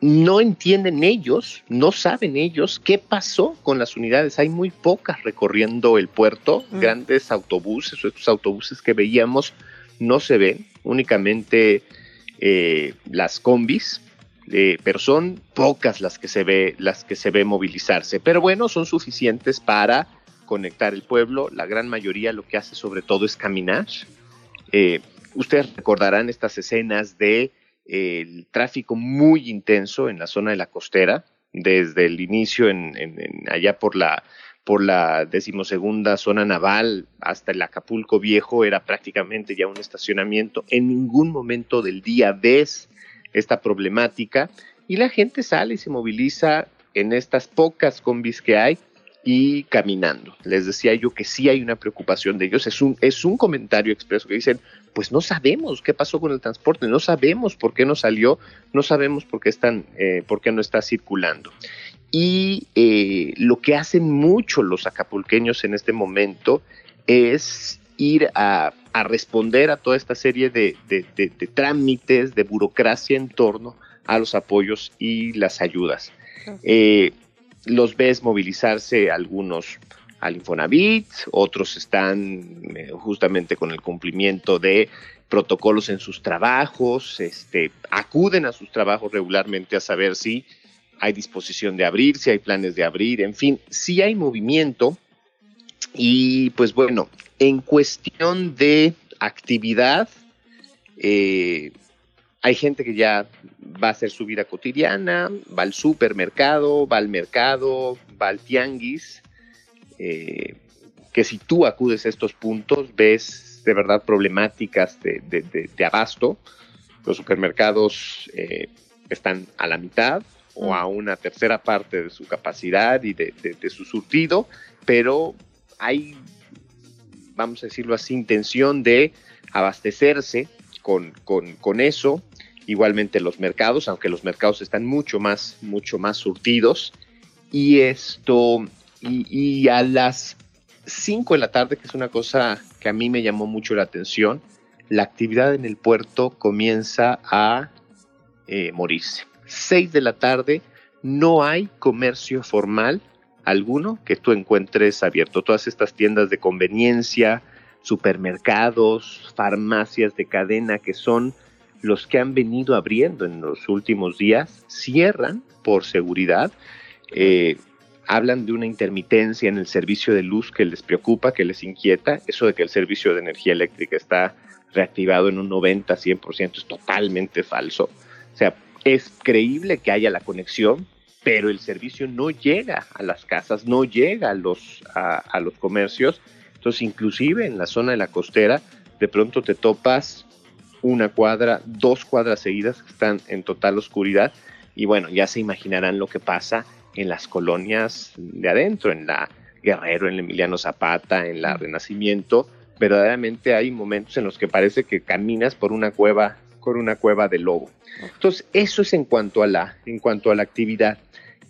No entienden ellos, no saben ellos qué pasó con las unidades. Hay muy pocas recorriendo el puerto, mm. grandes autobuses, estos autobuses que veíamos no se ven, únicamente eh, las combis eh, pero son pocas las que se ve, las que se ve movilizarse. Pero bueno, son suficientes para conectar el pueblo. La gran mayoría lo que hace sobre todo es caminar. Eh, ustedes recordarán estas escenas de eh, el tráfico muy intenso en la zona de la costera, desde el inicio en, allá por la por la decimosegunda zona naval hasta el Acapulco Viejo era prácticamente ya un estacionamiento. En ningún momento del día ves esta problemática y la gente sale y se moviliza en estas pocas combis que hay y caminando. Les decía yo que sí hay una preocupación de ellos. Es un, es un comentario expreso que dicen, pues no sabemos qué pasó con el transporte, no sabemos por qué no salió, no sabemos por qué, están, eh, por qué no está circulando. Y eh, lo que hacen mucho los acapulqueños en este momento es ir a, responder a toda esta serie de, trámites, de burocracia en torno a los apoyos y las ayudas. Eh, los ves movilizarse algunos al Infonavit, otros están eh, justamente con el cumplimiento de protocolos en sus trabajos, este, acuden a sus trabajos regularmente a saber si hay disposición de abrir, si hay planes de abrir, en fin, si hay movimiento, y pues bueno, en cuestión de actividad, eh, hay gente que ya va a hacer su vida cotidiana, va al supermercado, va al mercado, va al tianguis, eh, que si tú acudes a estos puntos ves de verdad problemáticas de, abasto. Los supermercados eh, están a la mitad o a una tercera parte de su capacidad y de, su surtido, pero hay, vamos a decirlo así, intención de abastecerse con, con, eso. Igualmente los mercados, aunque los mercados están mucho más, mucho más surtidos. Y esto, y, a las 5 de la tarde, que es una cosa que a mí me llamó mucho la atención, la actividad en el puerto comienza a eh, morirse. 6 de la tarde, no hay comercio formal alguno que tú encuentres abierto. Todas estas tiendas de conveniencia, supermercados, farmacias de cadena que son los que han venido abriendo en los últimos días, cierran por seguridad. Eh, hablan de una intermitencia en el servicio de luz que les preocupa, que les inquieta. Eso de que el servicio de energía eléctrica está reactivado en un 90, 100% es totalmente falso. O sea, es creíble que haya la conexión, pero el servicio no llega a las casas, no llega a los, a, los comercios. Entonces, inclusive en la zona de la costera, de pronto te topas una cuadra, dos cuadras seguidas están en total oscuridad. Y bueno, ya se imaginarán lo que pasa en las colonias de adentro, en la Guerrero, en el Emiliano Zapata, en la Renacimiento. Verdaderamente hay momentos en los que parece que caminas por una cueva, por una cueva de lobo. Entonces, eso es en cuanto a la, en cuanto a la actividad.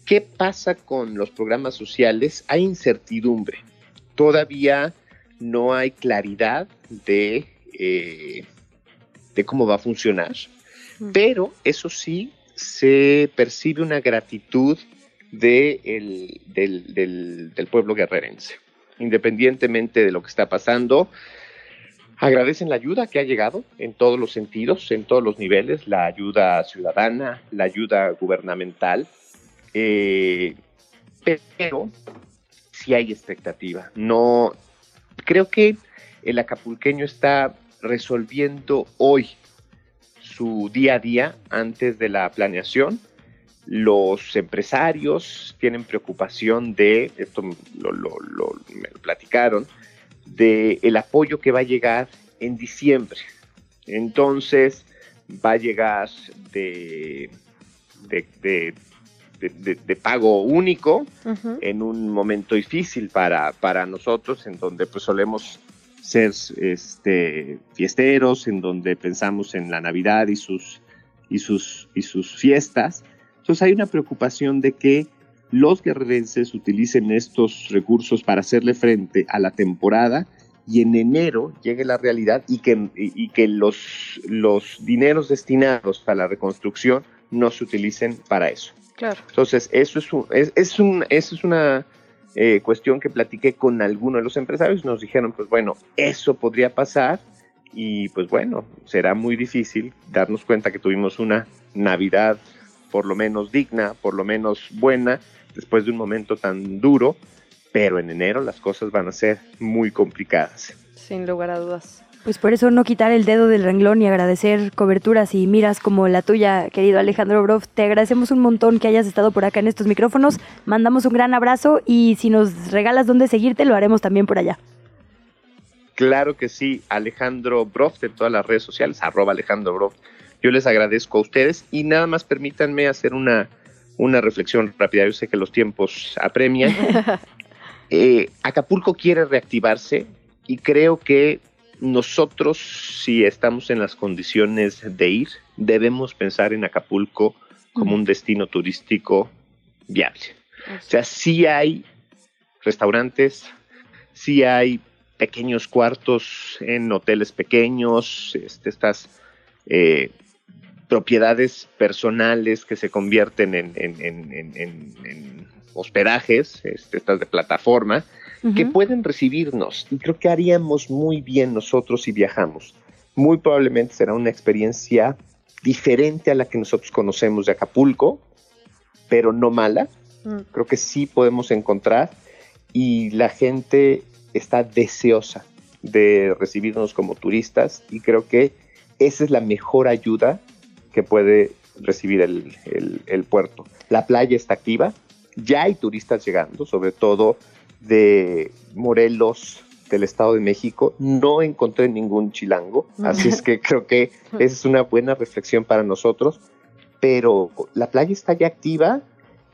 ¿Qué pasa con los programas sociales? Hay incertidumbre. Todavía no hay claridad de, eh, de cómo va a funcionar, pero eso sí se percibe una gratitud del, del, pueblo guerrerense. Independientemente de lo que está pasando, agradecen la ayuda que ha llegado en todos los sentidos, en todos los niveles, la ayuda ciudadana, la ayuda gubernamental, eh, pero sí hay expectativa. No, creo que el acapulqueño está resolviendo hoy su día a día antes de la planeación. Los empresarios tienen preocupación de, esto lo, lo, lo me lo platicaron, de el apoyo que va a llegar en diciembre. Entonces va a llegar de, de, de, pago único en un momento difícil para, para nosotros, en donde pues solemos ser este, fiesteros, en donde pensamos en la Navidad y sus, y sus, y sus fiestas. Entonces hay una preocupación de que los guerrerenses utilicen estos recursos para hacerle frente a la temporada y en enero llegue la realidad y que, y, que los, los dineros destinados a la reconstrucción no se utilicen para eso. Claro. Entonces, eso es, un, es, es, un, eso es una eh, cuestión que platiqué con algunos de los empresarios. Nos dijeron, pues bueno, eso podría pasar y pues bueno, será muy difícil darnos cuenta que tuvimos una Navidad por lo menos digna, por lo menos buena, después de un momento tan duro, pero en enero las cosas van a ser muy complicadas. Sin lugar a dudas. Pues por eso no quitar el dedo del renglón y agradecer coberturas y miras como la tuya, querido Alejandro Broff. Te agradecemos un montón que hayas estado por acá en estos micrófonos. Mandamos un gran abrazo y si nos regalas dónde seguirte, lo haremos también por allá. Claro que sí, Alejandro Broff de todas las redes sociales, arroba Alejandro Broff. Yo les agradezco a ustedes y nada más permítanme hacer una, una reflexión rápida. Yo sé que los tiempos apremian. Eh, Acapulco quiere reactivarse y creo que nosotros, si estamos en las condiciones de ir, debemos pensar en Acapulco como un destino turístico viable. O sea, sí hay restaurantes, sí hay pequeños cuartos en hoteles pequeños, este, estas eh, propiedades personales que se convierten en, en hospedajes, este, estas de plataforma, que pueden recibirnos. Y creo que haríamos muy bien nosotros si viajamos. Muy probablemente será una experiencia diferente a la que nosotros conocemos de Acapulco, pero no mala. Mm. Creo que sí podemos encontrar y la gente está deseosa de recibirnos como turistas y creo que esa es la mejor ayuda que puede recibir el, el puerto. La playa está activa, ya hay turistas llegando, sobre todo de Morelos, del Estado de México. No encontré ningún chilango, así es que creo que esa es una buena reflexión para nosotros. Pero la playa está ya activa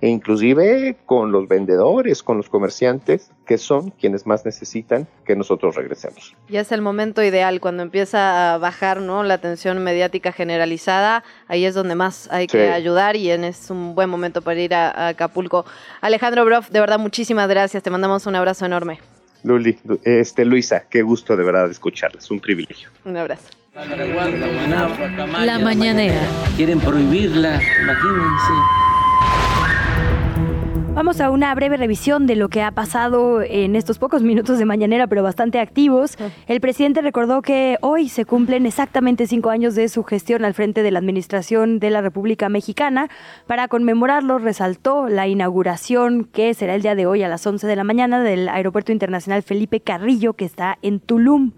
e inclusive con los vendedores, con los comerciantes, que son quienes más necesitan que nosotros regresemos. Ya es el momento ideal, cuando empieza a bajar ¿no? la atención mediática generalizada, ahí es donde más hay que ayudar y es un buen momento para ir a, Acapulco. Alejandro Broff, de verdad, muchísimas gracias, te mandamos un abrazo enorme. Luli, este, Luisa, qué gusto de verdad escucharlas, un privilegio. Un abrazo. La mañanera. Quieren prohibirla, imagínense. Vamos a una breve revisión de lo que ha pasado en estos pocos minutos de mañanera, pero bastante activos. El presidente recordó que hoy se cumplen exactamente cinco años de su gestión al frente de la Administración de la República Mexicana. Para conmemorarlo, resaltó la inauguración que será el día de hoy a las 11 de la mañana del Aeropuerto Internacional Felipe Carrillo, que está en Tulum.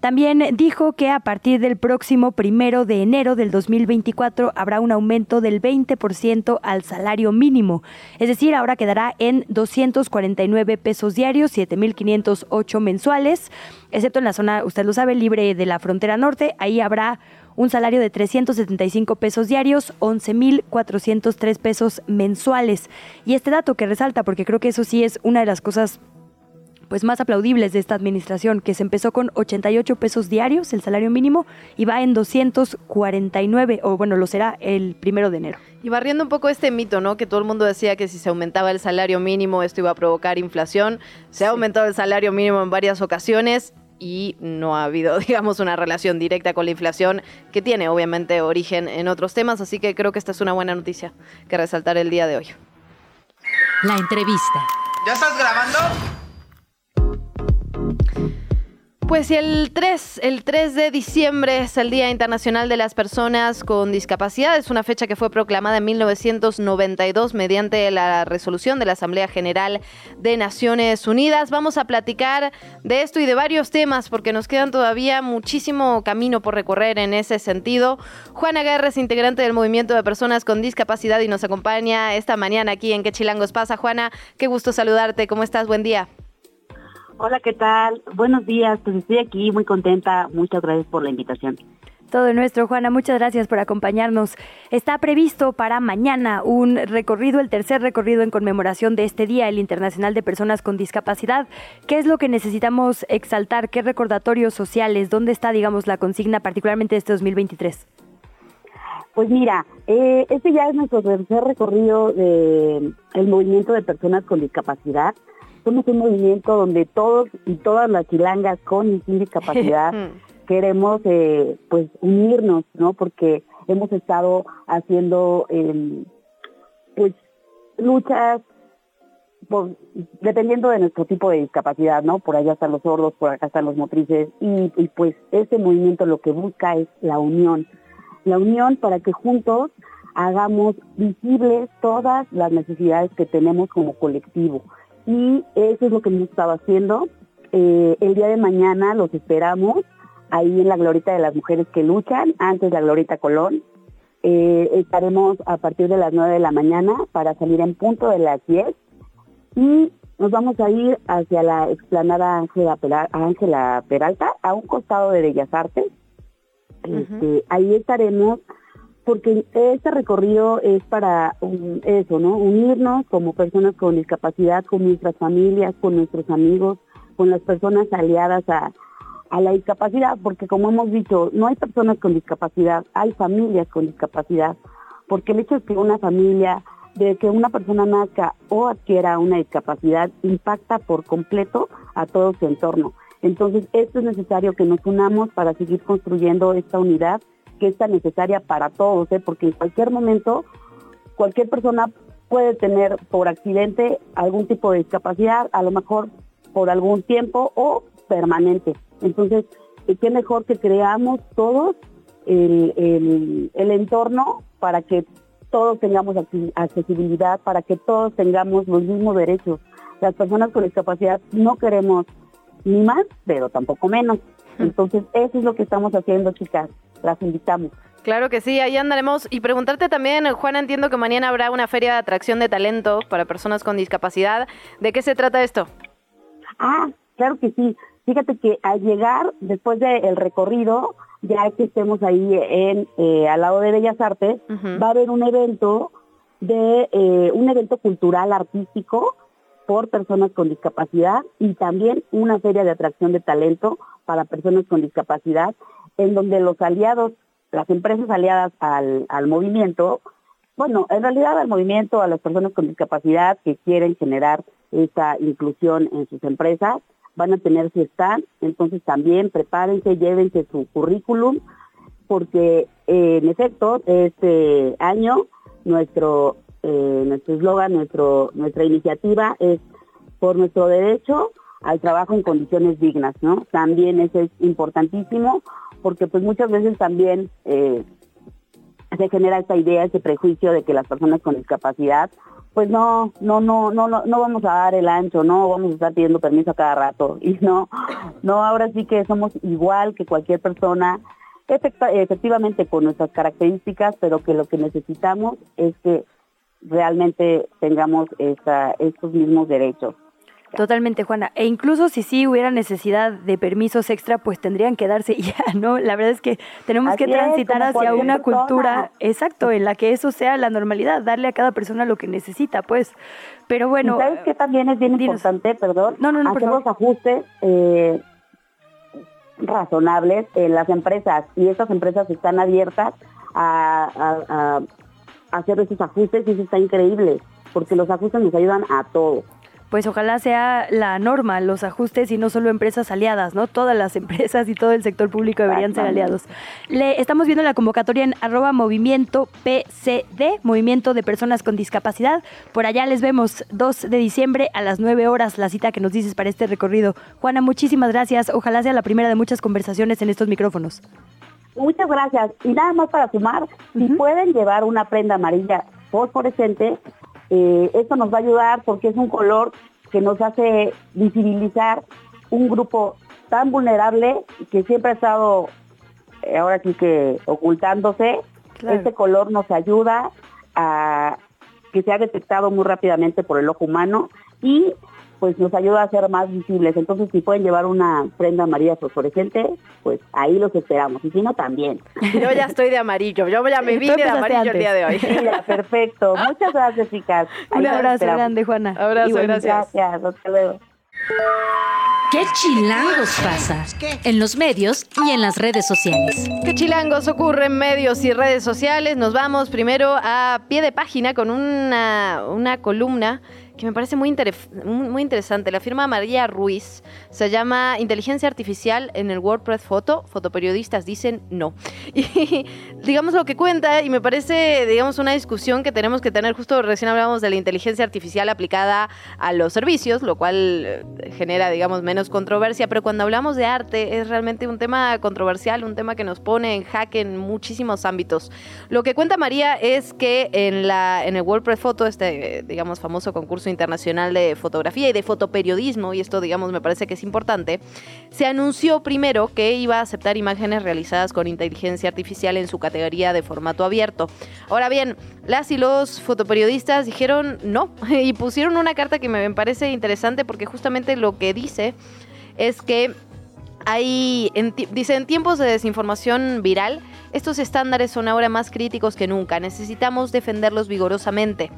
También dijo que a partir del próximo primero de enero del 2024 habrá un aumento del 20% al salario mínimo. Es decir, ahora quedará en 249 pesos diarios, 7.508 mensuales, excepto en la zona, usted lo sabe, libre de la frontera norte. Ahí habrá un salario de 375 pesos diarios, 11.403 pesos mensuales. Y este dato que resalta, porque creo que eso sí es una de las cosas pues más aplaudibles de esta administración, que se empezó con 88 pesos diarios, el salario mínimo, y va en 249, o bueno, lo será el primero de enero. Y barriendo un poco este mito, ¿no? Que todo el mundo decía que si se aumentaba el salario mínimo esto iba a provocar inflación. Se ha aumentado el salario mínimo en varias ocasiones y no ha habido, digamos, una relación directa con la inflación que tiene obviamente origen en otros temas, así que creo que esta es una buena noticia que resaltar el día de hoy. La entrevista. ¿Ya estás grabando? Pues el 3, el 3 de diciembre es el Día Internacional de las Personas con Discapacidad, es una fecha que fue proclamada en 1992 mediante la resolución de la Asamblea General de Naciones Unidas. Vamos a platicar de esto y de varios temas porque nos quedan todavía muchísimo camino por recorrer en ese sentido. Juana Guerra es integrante del Movimiento de Personas con Discapacidad y nos acompaña esta mañana aquí en ¿Qué Chilangos pasa? Juana, qué gusto saludarte. ¿Cómo estás? Buen día. Hola, ¿qué tal? Buenos días, pues estoy aquí muy contenta. Muchas gracias por la invitación. Todo nuestro, Juana, muchas gracias por acompañarnos. Está previsto para mañana un recorrido, el tercer recorrido en conmemoración de este Día, el Internacional de Personas con Discapacidad. ¿Qué es lo que necesitamos exaltar? ¿Qué recordatorios sociales? ¿Dónde está, digamos, la consigna, particularmente este 2023? Pues mira, eh, este ya es nuestro tercer recorrido del el movimiento de personas con discapacidad somos un movimiento donde todos y todas las chilangas con y sin discapacidad queremos eh, pues unirnos, ¿no? Porque hemos estado haciendo em, pues luchas dependiendo de nuestro tipo de discapacidad, ¿no? Por allá están los sordos, por acá están los motrices y, y pues este movimiento lo que busca es la unión, la unión para que juntos hagamos visibles todas las necesidades que tenemos como colectivo y eso es lo que hemos estado haciendo. Eh, el día de mañana los esperamos ahí en la Glorita de las Mujeres que Luchan, antes de la Glorita Colón. Eh, estaremos a partir de las 9 de la mañana para salir en punto de las 10 y nos vamos a ir hacia la explanada Ángela Peralta, a un costado de Bellas Artes. Este, ahí estaremos porque este recorrido es para eso, ¿no? Unirnos como personas con discapacidad, con nuestras familias, con nuestros amigos, con las personas aliadas a, la discapacidad, porque como hemos dicho, no hay personas con discapacidad, hay familias con discapacidad, porque el hecho de que una familia, de que una persona nazca o adquiera una discapacidad, impacta por completo a todo su entorno. Entonces, esto es necesario que nos unamos para seguir construyendo esta unidad que es tan necesaria para todos, ¿eh? porque en cualquier momento cualquier persona puede tener por accidente algún tipo de discapacidad, a lo mejor por algún tiempo o permanente. Entonces, eh, qué mejor que creamos todos el, el entorno para que todos tengamos accesibilidad, para que todos tengamos los mismos derechos. Las personas con discapacidad no queremos ni más, pero tampoco menos. Entonces, eso es lo que estamos haciendo, chicas las invitamos. Claro que sí, ahí andaremos. Y preguntarte también, Juana, entiendo que mañana habrá una feria de atracción de talento para personas con discapacidad. ¿De qué se trata esto? Ah, claro que sí. Fíjate que al llegar, después del recorrido, ya que estemos ahí en eh, al lado de Bellas Artes, va a haber un evento de eh, un evento cultural artístico por personas con discapacidad y también una feria de atracción de talento para personas con discapacidad en donde los aliados, las empresas aliadas al, movimiento, bueno, en realidad al movimiento, a las personas con discapacidad que quieren generar esa inclusión en sus empresas, van a tener su stand, entonces también prepárense, llévense su currículum, porque eh, en efecto, este año nuestro eh, nuestro eslogan, nuestra iniciativa es por nuestro derecho al trabajo en condiciones dignas, ¿no? También eso es importantísimo porque pues muchas veces también eh, se genera esta idea, ese prejuicio de que las personas con discapacidad pues no, no, no, no, no, no vamos a dar el ancho, no vamos a estar pidiendo permiso a cada rato. Y no, no, ahora sí que somos igual que cualquier persona, efectivamente con nuestras características, pero que lo que necesitamos es que realmente tengamos esta, estos mismos derechos. Totalmente, Juana. E incluso si sí hubiera necesidad de permisos extra, pues tendrían que darse ya, ¿no? La verdad es que tenemos que transitar hacia una cultura, exacto, en la que eso sea la normalidad, darle a cada persona lo que necesita, pues. Pero bueno. ¿Sabes qué también es bien importante, perdón? No, no, no. Hacer los ajustes eh, razonables en las empresas y estas empresas están abiertas a hacer esos ajustes y eso está increíble, porque los ajustes nos ayudan a todos. Pues ojalá sea la norma, los ajustes y no solo empresas aliadas, ¿no? Todas las empresas y todo el sector público deberían ser aliados. Le estamos viendo la convocatoria en arroba movimiento PCD, Movimiento de Personas con Discapacidad. Por allá les vemos 2 de diciembre a las 9 horas, la cita que nos dices para este recorrido. Juana, muchísimas gracias. Ojalá sea la primera de muchas conversaciones en estos micrófonos. Muchas gracias. Y nada más para sumar, si pueden llevar una prenda amarilla fosforescente, eh, esto nos va a ayudar porque es un color que nos hace visibilizar un grupo tan vulnerable que siempre ha estado eh, ahora sí que ocultándose. Este color nos ayuda a que sea detectado muy rápidamente por el ojo humano y pues nos ayuda a ser más visibles. Entonces, si pueden llevar una prenda amarilla fosforescente, pues ahí los esperamos. Y si no, también. Yo ya estoy de amarillo. Yo ya me vine de amarillo el día de hoy. Mira, perfecto. Muchas gracias, chicas. Un abrazo grande, Juana. Abrazo, gracias. Gracias. Hasta luego. ¿Qué chilangos pasa? En los medios y en las redes sociales. ¿Qué chilangos ocurre en medios y redes sociales? Nos vamos primero a pie de página con una, una columna que me parece muy, muy interesante. La firma María Ruiz se llama Inteligencia Artificial en el WordPress Foto. Fotoperiodistas dicen no. Y digamos lo que cuenta, y me parece, digamos, una discusión que tenemos que tener. Justo recién hablábamos de la inteligencia artificial aplicada a los servicios, lo cual eh, genera, digamos, menos controversia. Pero cuando hablamos de arte, es realmente un tema controversial, un tema que nos pone en jaque en muchísimos ámbitos. Lo que cuenta María es que en, la, en el WordPress Foto, este, digamos, famoso concurso Internacional de Fotografía y de Fotoperiodismo, y esto digamos me parece que es importante, se anunció primero que iba a aceptar imágenes realizadas con inteligencia artificial en su categoría de formato abierto. Ahora bien, las y los fotoperiodistas dijeron no y pusieron una carta que me parece interesante porque justamente lo que dice es que hay, dice, en tiempos de desinformación viral, estos estándares son ahora más críticos que nunca. Necesitamos defenderlos vigorosamente.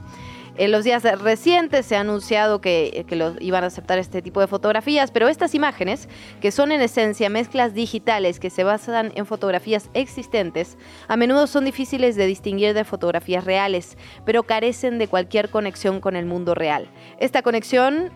En los días recientes se ha anunciado que, que iban a aceptar este tipo de fotografías, pero estas imágenes, que son en esencia mezclas digitales que se basan en fotografías existentes, a menudo son difíciles de distinguir de fotografías reales, pero carecen de cualquier conexión con el mundo real. Esta conexión,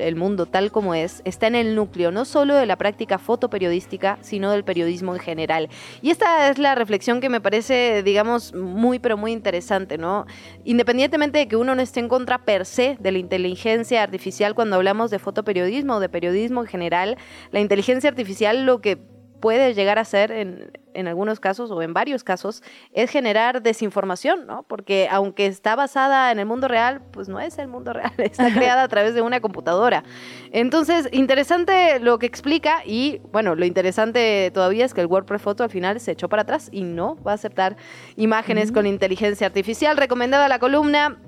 el mundo tal como es, está en el núcleo no solo de la práctica fotoperiodística, sino del periodismo en general. Y esta es la reflexión que me parece, digamos, muy pero muy interesante, ¿no? Independientemente de que uno no esté en contra per se de la inteligencia artificial cuando hablamos de fotoperiodismo o de periodismo en general. La inteligencia artificial lo que puede llegar a hacer en, en, algunos casos o en varios casos es generar desinformación, ¿no? Porque aunque está basada en el mundo real, pues no es el mundo real, está creada a través de una computadora. Entonces, interesante lo que explica y bueno, lo interesante todavía es que el WordPress Photo al final se echó para atrás y no va a aceptar imágenes con inteligencia artificial. Recomendada la columna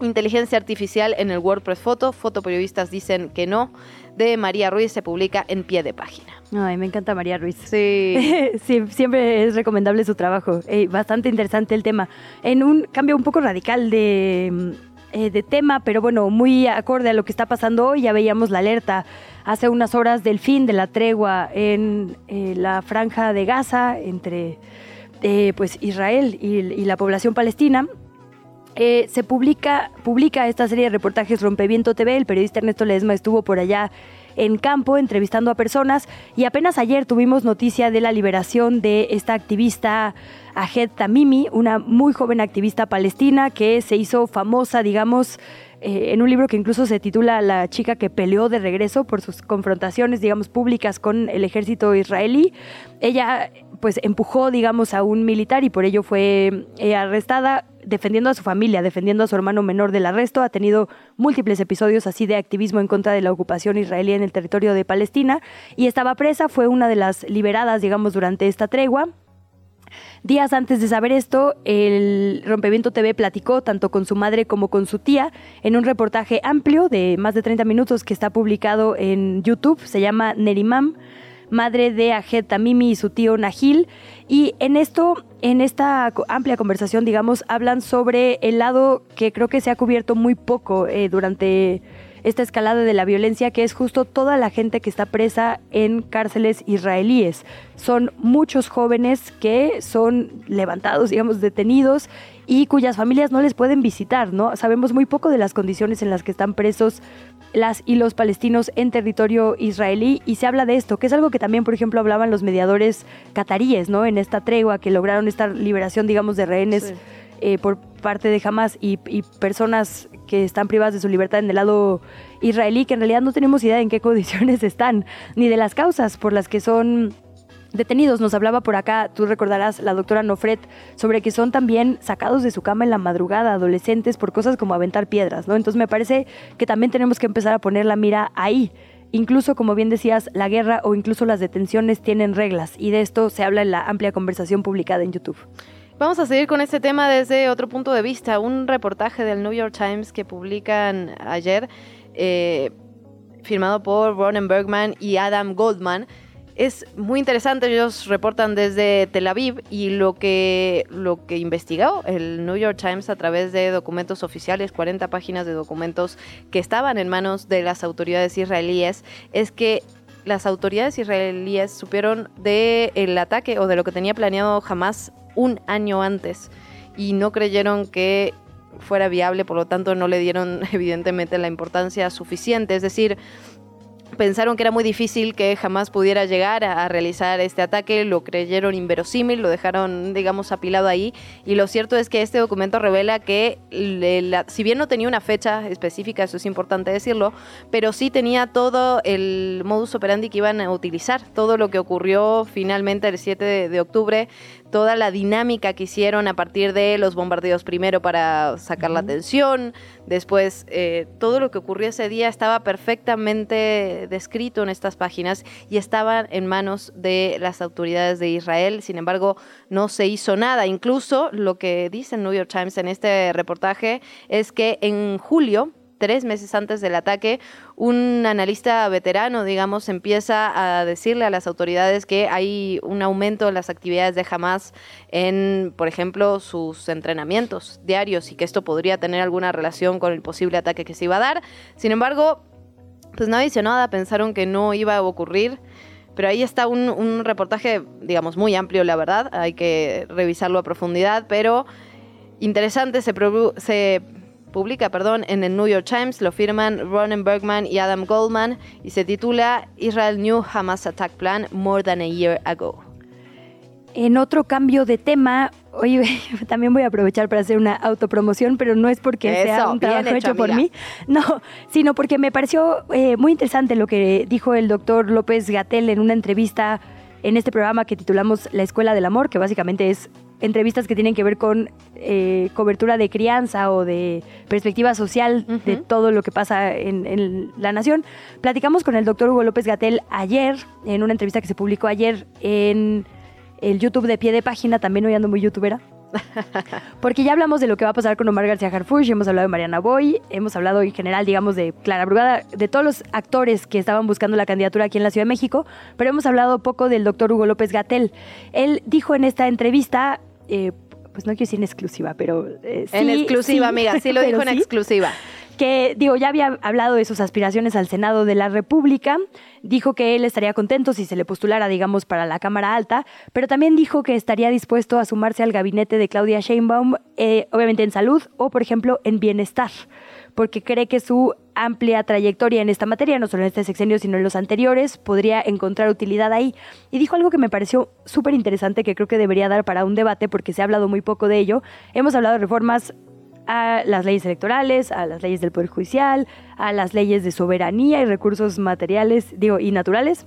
Inteligencia artificial en el WordPress Foto. Fotoperiodistas dicen que no. De María Ruiz se publica en pie de página. Ay, me encanta María Ruiz. Sí. siempre es recomendable su trabajo. Eh, bastante interesante el tema. En un cambio un poco radical de, eh, de tema, pero bueno, muy acorde a lo que está pasando hoy. Ya veíamos la alerta hace unas horas del fin de la tregua en eh, la franja de Gaza entre pues Israel y, y la población palestina. Eh, se publica, publica esta serie de reportajes Rompeviento TV. El periodista Ernesto Ledesma estuvo por allá en campo entrevistando a personas y apenas ayer tuvimos noticia de la liberación de esta activista Ahed Tamimi, una muy joven activista palestina que se hizo famosa, digamos, eh, en un libro que incluso se titula La chica que peleó de regreso por sus confrontaciones, digamos, públicas con el ejército israelí. Ella, pues, empujó, digamos, a un militar y por ello fue eh, arrestada defendiendo a su familia, defendiendo a su hermano menor del arresto. Ha tenido múltiples episodios así de activismo en contra de la ocupación israelí en el territorio de Palestina y estaba presa, fue una de las liberadas, digamos, durante esta tregua. Días antes de saber esto, el Rompeviento TV platicó tanto con su madre como con su tía en un reportaje amplio de más de 30 minutos que está publicado en YouTube. Se llama Nerimam madre de Ajet Tamimi y su tío Nahil. Y en esto, en esta amplia conversación, digamos, hablan sobre el lado que creo que se ha cubierto muy poco eh, durante esta escalada de la violencia que es justo toda la gente que está presa en cárceles israelíes. Son muchos jóvenes que son levantados, digamos, detenidos y cuyas familias no les pueden visitar, ¿no? Sabemos muy poco de las condiciones en las que están presos las y los palestinos en territorio israelí y se habla de esto, que es algo que también, por ejemplo, hablaban los mediadores cataríes, ¿no? En esta tregua que lograron esta liberación, digamos, de rehenes eh, por parte de Hamas y, y, personas que están privadas de su libertad en el lado israelí, que en realidad no tenemos idea en qué condiciones están, ni de las causas por las que son detenidos. Nos hablaba por acá, tú recordarás, la doctora Nofret, sobre que son también sacados de su cama en la madrugada, adolescentes, por cosas como aventar piedras, ¿no? Entonces me parece que también tenemos que empezar a poner la mira ahí. Incluso, como bien decías, la guerra o incluso las detenciones tienen reglas y de esto se habla en la amplia conversación publicada en YouTube. Vamos a seguir con este tema desde otro punto de vista. Un reportaje del New York Times que publican ayer, eh, firmado por Ronen Bergman y Adam Goldman, es muy interesante, ellos reportan desde Tel Aviv y lo que, lo que investigó el New York Times a través de documentos oficiales, 40 páginas de documentos que estaban en manos de las autoridades israelíes, es que las autoridades israelíes supieron del el ataque o de lo que tenía planeado jamás un año antes y no creyeron que fuera viable, por lo tanto no le dieron evidentemente la importancia suficiente. Es decir, pensaron que era muy difícil que jamás pudiera llegar a, realizar este ataque, lo creyeron inverosímil, lo dejaron, digamos, apilado ahí. Y lo cierto es que este documento revela que, si bien no tenía una fecha específica, eso es importante decirlo, pero sí tenía todo el modus operandi que iban a utilizar, todo lo que ocurrió finalmente el 7 de octubre toda la dinámica que hicieron a partir de los bombardeos primero para sacar la atención, después eh, todo lo que ocurrió ese día estaba perfectamente descrito en estas páginas y estaba en manos de las autoridades de Israel, sin embargo no se hizo nada, incluso lo que dice el New York Times en este reportaje es que en julio tres meses antes del ataque, un analista veterano, digamos, empieza a decirle a las autoridades que hay un aumento en las actividades de Hamas en, por ejemplo, sus entrenamientos diarios y que esto podría tener alguna relación con el posible ataque que se iba a dar. Sin embargo, pues nadie hizo nada, pensaron que no iba a ocurrir. Pero ahí está un, reportaje, digamos, muy amplio, la verdad. Hay que revisarlo a profundidad, pero interesante. Se, se publica, perdón, en el New York Times, lo firman Ronen Bergman y Adam Goldman y se titula Israel New Hamas Attack Plan More Than a Year Ago. En otro cambio de tema, hoy también voy a aprovechar para hacer una autopromoción, pero no es porque sea un trabajo hecho, por mí, no, sino porque me pareció eh, muy interesante lo que dijo el doctor López Gatel en una entrevista en este programa que titulamos La Escuela del Amor, que básicamente es entrevistas que tienen que ver con eh, cobertura de crianza o de perspectiva social de todo lo que pasa en, la nación. Platicamos con el doctor Hugo López Gatel ayer, en una entrevista que se publicó ayer en el YouTube de pie de página, también hoy ando muy youtubera. Porque ya hablamos de lo que va a pasar con Omar García Harfush, hemos hablado de Mariana Boy, hemos hablado en general, digamos, de Clara Brugada, de todos los actores que estaban buscando la candidatura aquí en la Ciudad de México, pero hemos hablado poco del doctor Hugo López Gatel. Él dijo en esta entrevista eh, pues no quiero decir en exclusiva, pero eh, sí, En exclusiva, amiga, sí lo dijo en exclusiva. Que, digo, ya había hablado de sus aspiraciones al Senado de la República, dijo que él estaría contento si se le postulara, digamos, para la Cámara Alta, pero también dijo que estaría dispuesto a sumarse al gabinete de Claudia Sheinbaum, eh, obviamente en salud o, por ejemplo, en bienestar porque cree que su amplia trayectoria en esta materia, no solo en este sexenio, sino en los anteriores, podría encontrar utilidad ahí. Y dijo algo que me pareció súper interesante, que creo que debería dar para un debate, porque se ha hablado muy poco de ello. Hemos hablado de reformas a las leyes electorales, a las leyes del Poder Judicial, a las leyes de soberanía y recursos materiales, digo, y naturales.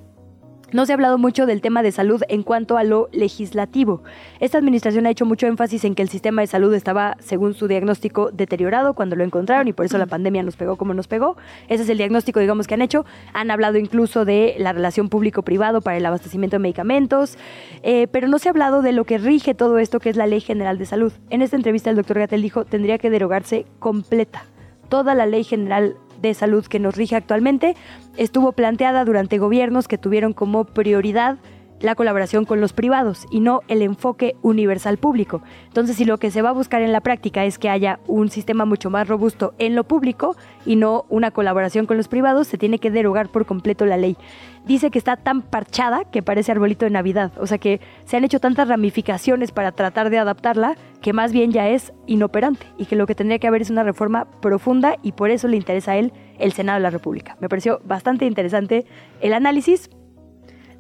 No se ha hablado mucho del tema de salud en cuanto a lo legislativo. Esta administración ha hecho mucho énfasis en que el sistema de salud estaba, según su diagnóstico, deteriorado cuando lo encontraron y por eso la pandemia nos pegó como nos pegó. Ese es el diagnóstico, digamos, que han hecho. Han hablado incluso de la relación público-privado para el abastecimiento de medicamentos, eh, pero no se ha hablado de lo que rige todo esto, que es la Ley General de Salud. En esta entrevista el doctor Gatel dijo, tendría que derogarse completa toda la Ley General de salud que nos rige actualmente estuvo planteada durante gobiernos que tuvieron como prioridad la colaboración con los privados y no el enfoque universal público. Entonces, si lo que se va a buscar en la práctica es que haya un sistema mucho más robusto en lo público y no una colaboración con los privados, se tiene que derogar por completo la ley. Dice que está tan parchada que parece arbolito de Navidad, o sea que se han hecho tantas ramificaciones para tratar de adaptarla que más bien ya es inoperante y que lo que tendría que haber es una reforma profunda y por eso le interesa a él el Senado de la República. Me pareció bastante interesante el análisis,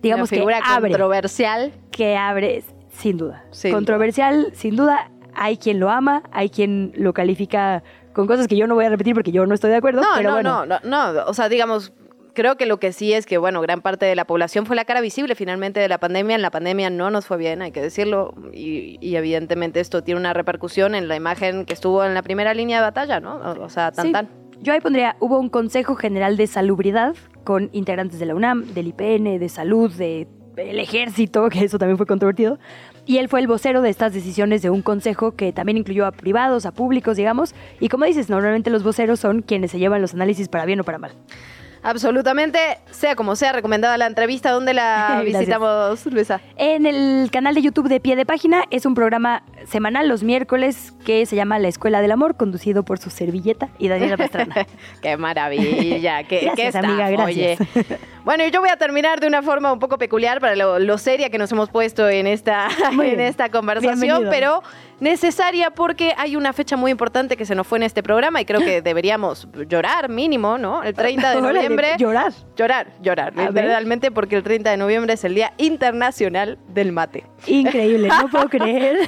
digamos Una figura que abre, controversial. que abre sin duda. Sin Controversial, sin duda. Hay quien lo ama, hay quien lo califica con cosas que yo no voy a repetir porque yo no estoy de acuerdo. No, pero no, bueno, no, no, no, o sea, digamos, creo que lo que sí es que, bueno, gran parte de la población fue la cara visible finalmente de la pandemia. En la pandemia no nos fue bien, hay que decirlo, y, y evidentemente esto tiene una repercusión en la imagen que estuvo en la primera línea de batalla, ¿no? O, o sea, tan Sí. tan. Yo ahí pondría, hubo un Consejo General de Salubridad con integrantes de la UNAM, del IPN, de Salud, de el ejército, que eso también fue controvertido. Y él fue el vocero de estas decisiones de un consejo que también incluyó a privados, a públicos, digamos. Y como dices, normalmente los voceros son quienes se llevan los análisis para bien o para mal. Absolutamente, sea como sea, recomendada la entrevista. ¿Dónde la visitamos, Luisa? En el canal de YouTube de Pie de Página es un programa semanal los miércoles que se llama La Escuela del Amor, conducido por su servilleta y Daniela Pastrana. Qué maravilla, qué, Gracias, qué amiga, gracias. oye. Bueno, y yo voy a terminar de una forma un poco peculiar para lo, lo seria que nos hemos puesto en esta, Muy en bien. esta conversación, Bienvenido. pero necesaria porque hay una fecha muy importante que se nos fue en este programa y creo que deberíamos llorar mínimo, ¿no? El 30 de noviembre. llorar. Llorar, llorar, literalmente porque el 30 de noviembre es el Día Internacional del Mate. Increíble, no puedo creer.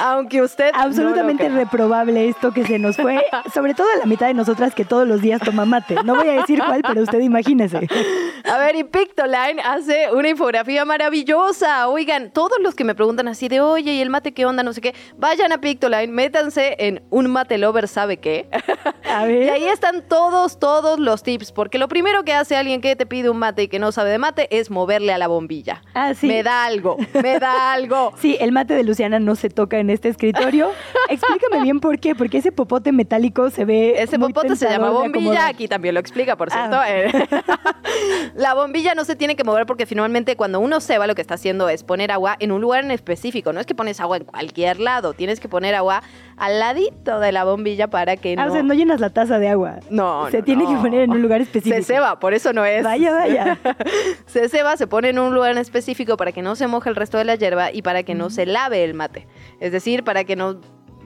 Aunque usted Absolutamente reprobable esto que se nos fue, sobre todo a la mitad de nosotras que todos los días toma mate. No voy a decir cuál, pero usted imagínese. A ver, y Pictoline hace una infografía maravillosa. Oigan, todos los que me preguntan así de, oye, ¿y el mate qué onda? No sé qué. Vayan a Pictoline, métanse en un mate lover sabe qué. A ver. Y ahí están todos, todos los tips. Porque lo primero que hace alguien que te pide un mate y que no sabe de mate es moverle a la bombilla. Ah, sí. Me da algo, me da algo. Sí, el mate de Luciana no se toca en este escritorio. Explícame bien por qué, porque ese popote metálico se ve. Ese muy popote se llama bombilla, aquí también lo explica, por cierto. Ah. Eh, la bombilla no se tiene que mover porque finalmente cuando uno ceba lo que está haciendo es poner agua en un lugar en específico. No es que pones agua en cualquier lado, tienes que poner agua al ladito de la bombilla para que no... Ah, o sea, no llenas la taza de agua. No, Se no, tiene no. que poner en un lugar específico. Se ceba, por eso no es. Vaya, vaya. se ceba, se pone en un lugar en específico para que no se moje el resto de la hierba y para que no se lave el mate. Es decir, para que no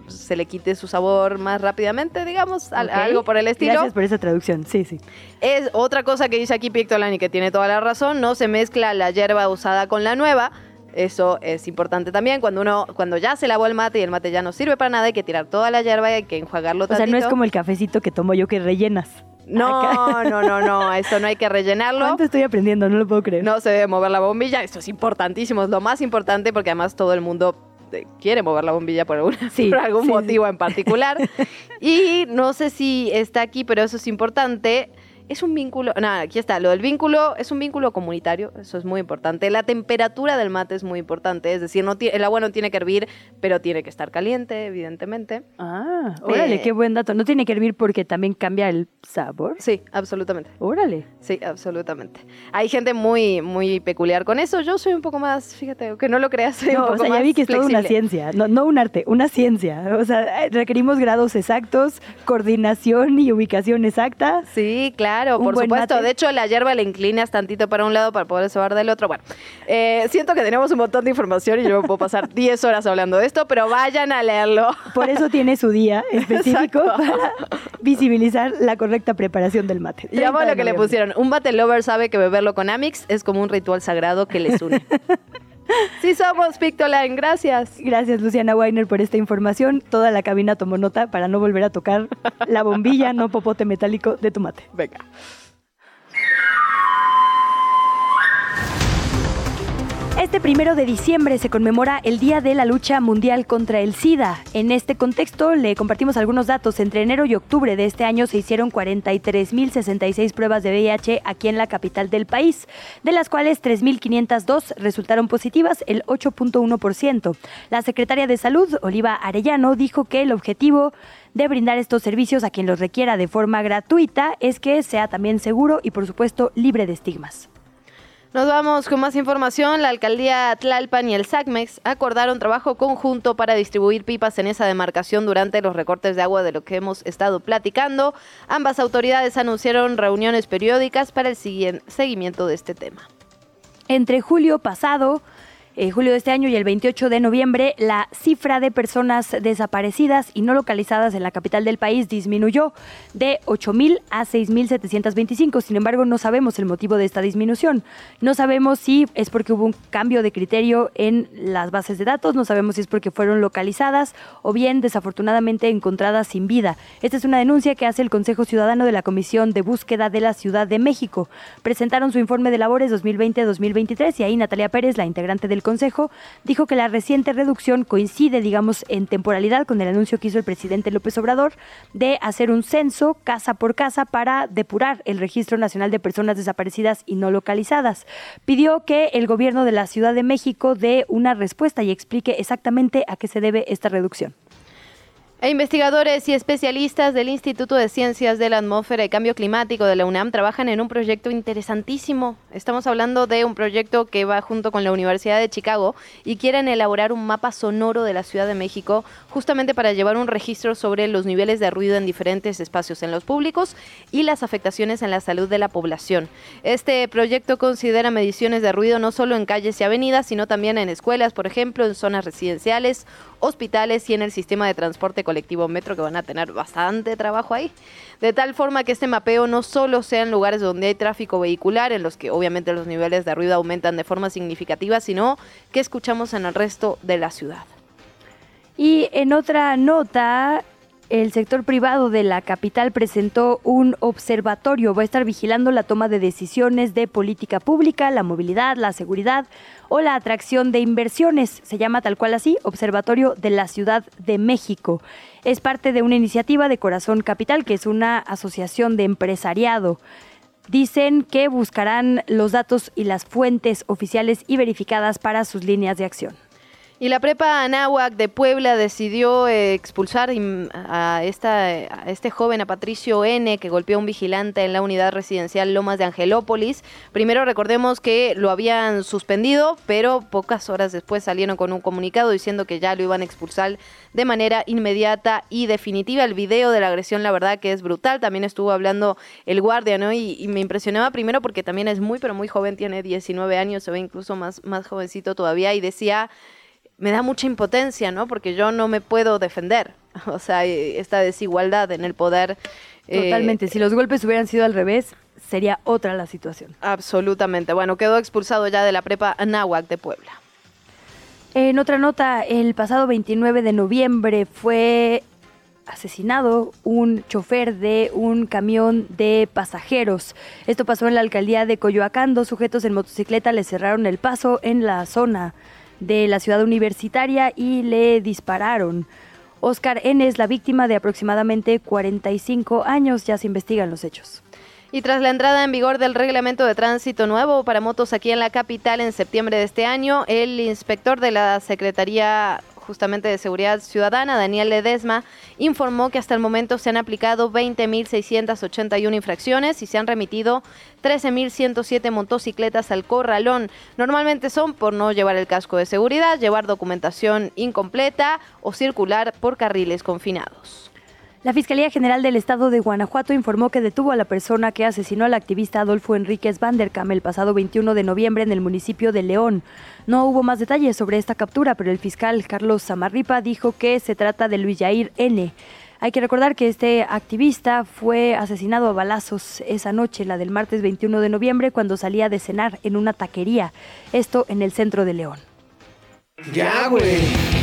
se le quite su sabor más rápidamente, digamos, algo por el estilo. Gracias por esa traducción. Sí, sí. Es otra cosa que dice aquí Pictoline y que tiene toda la razón, no se mezcla la hierba usada con la nueva. Eso es importante también. Cuando uno, cuando ya se lavó el mate y el mate ya no sirve para nada, hay que tirar toda la hierba y hay que enjuagarlo O sea, no es como el cafecito que tomo yo que rellenas. No, Acá. no, no, no, eso no hay que rellenarlo. ¿Cuánto estoy aprendiendo? No lo puedo creer. No se debe mover la bombilla, esto es importantísimo, es lo más importante porque además todo el mundo eh, quiere mover la bombilla por, alguna- Sí, por algún sí, motivo en particular. y no sé si está aquí, pero eso es importante. Es un vínculo, nada, aquí está, lo del vínculo es un vínculo comunitario, eso es muy importante. La temperatura del mate es muy importante, es decir, no el agua no tiene que hervir, pero tiene que estar caliente, evidentemente. Ah, órale, Eh. qué buen dato. No tiene que hervir porque también cambia el sabor. Sí, absolutamente. Órale. Sí, absolutamente. Hay gente muy, muy peculiar con eso. Yo soy un poco más, fíjate, que no lo creas, soy un No, o sea, ya vi que es toda una ciencia, no, no un arte, una ciencia. O sea, requerimos grados exactos, coordinación y ubicación exacta. Sí, claro, Un por supuesto. mate. De hecho, la hierba la inclinas tantito para un lado para poder sobar del otro. Bueno, eh, siento que tenemos un montón de información y yo me puedo pasar 10 horas hablando de esto, pero vayan a leerlo. Por eso tiene su día específico Exacto. para visibilizar la correcta preparación del mate. Y amo 30 de lo que le pusieron. Un mate lover sabe que beberlo con Amix es como un ritual sagrado que les une. sí somos, Pictoline, gracias. Gracias, Luciana Weiner, por esta información. Toda la cabina tomó nota para no volver a tocar la bombilla, no popote metálico de tu mate. Venga. Este primero de diciembre se conmemora el Día de la Lucha Mundial contra el SIDA. En este contexto le compartimos algunos datos. Entre enero y octubre de este año se hicieron 43.066 pruebas de VIH aquí en la capital del país, de las cuales 3.502 resultaron positivas, el 8.1%. La secretaria de Salud, Oliva Arellano, dijo que el objetivo de brindar estos servicios a quien los requiera de forma gratuita es que sea también seguro y por supuesto libre de estigmas. Nos vamos con más información. La alcaldía Tlalpan y el SACMEX acordaron trabajo conjunto para distribuir pipas en esa demarcación durante los recortes de agua de lo que hemos estado platicando. Ambas autoridades anunciaron reuniones periódicas para el seguimiento de este tema. Entre julio pasado eh, julio de este año y el 28 de noviembre, la cifra de personas desaparecidas y no localizadas en la capital del país disminuyó de 8.000 a 6.725. Sin embargo, no sabemos el motivo de esta disminución. No sabemos si es porque hubo un cambio de criterio en las bases de datos, no sabemos si es porque fueron localizadas o bien desafortunadamente encontradas sin vida. Esta es una denuncia que hace el Consejo Ciudadano de la Comisión de Búsqueda de la Ciudad de México. Presentaron su informe de labores 2020-2023 y ahí Natalia Pérez, la integrante del Consejo, dijo que la reciente reducción coincide, digamos, en temporalidad con el anuncio que hizo el presidente López Obrador de hacer un censo casa por casa para depurar el Registro Nacional de Personas Desaparecidas y No Localizadas. Pidió que el gobierno de la Ciudad de México dé una respuesta y explique exactamente a qué se debe esta reducción. E investigadores y especialistas del Instituto de Ciencias de la Atmósfera y Cambio Climático de la UNAM trabajan en un proyecto interesantísimo. Estamos hablando de un proyecto que va junto con la Universidad de Chicago y quieren elaborar un mapa sonoro de la Ciudad de México justamente para llevar un registro sobre los niveles de ruido en diferentes espacios en los públicos y las afectaciones en la salud de la población. Este proyecto considera mediciones de ruido no solo en calles y avenidas, sino también en escuelas, por ejemplo, en zonas residenciales, hospitales y en el sistema de transporte colectivo metro que van a tener bastante trabajo ahí. De tal forma que este mapeo no solo sea en lugares donde hay tráfico vehicular, en los que obviamente los niveles de ruido aumentan de forma significativa, sino que escuchamos en el resto de la ciudad. Y en otra nota, el sector privado de la capital presentó un observatorio. Va a estar vigilando la toma de decisiones de política pública, la movilidad, la seguridad o la atracción de inversiones. Se llama tal cual así, Observatorio de la Ciudad de México. Es parte de una iniciativa de Corazón Capital, que es una asociación de empresariado. Dicen que buscarán los datos y las fuentes oficiales y verificadas para sus líneas de acción. Y la prepa Anáhuac de Puebla decidió eh, expulsar a, esta, este joven, a Patricio N., que golpeó a un vigilante en la unidad residencial Lomas de Angelópolis. Primero recordemos que lo habían suspendido, pero pocas horas después salieron con un comunicado diciendo que ya lo iban a expulsar de manera inmediata y definitiva. El video de la agresión, la verdad que es brutal. También estuvo hablando el guardia, ¿no? Y, y me impresionaba primero porque también es muy, pero muy joven, tiene 19 años, se ve incluso más, más jovencito todavía, y decía me da mucha impotencia, ¿no? Porque yo no me puedo defender. O sea, esta desigualdad en el poder. Eh, Totalmente. si los golpes hubieran sido al revés, sería otra la situación. Absolutamente. Bueno, quedó expulsado ya de la prepa Nahuac de Puebla. En otra nota, el pasado 29 de noviembre fue asesinado un chofer de un camión de pasajeros. Esto pasó en la alcaldía de Coyoacán. Dos sujetos en motocicleta le cerraron el paso en la zona de la ciudad universitaria y le dispararon. Oscar N. es la víctima de aproximadamente 45 años, ya se investigan los hechos. Y tras la entrada en vigor del reglamento de tránsito nuevo para motos aquí en la capital en septiembre de este año, el inspector de la Secretaría justamente de Seguridad Ciudadana, Daniel Ledesma, informó que hasta el momento se han aplicado 20.681 infracciones y se han remitido 13.107 motocicletas al corralón. Normalmente son por no llevar el casco de seguridad, llevar documentación incompleta o circular por carriles confinados. La Fiscalía General del Estado de Guanajuato informó que detuvo a la persona que asesinó al activista Adolfo Enríquez Vandercam el pasado 21 de noviembre en el municipio de León. No hubo más detalles sobre esta captura, pero el fiscal Carlos Zamarripa dijo que se trata de Luis Jair N. Hay que recordar que este activista fue asesinado a balazos esa noche, la del martes 21 de noviembre, cuando salía de cenar en una taquería, esto en el centro de León. Ya, güey.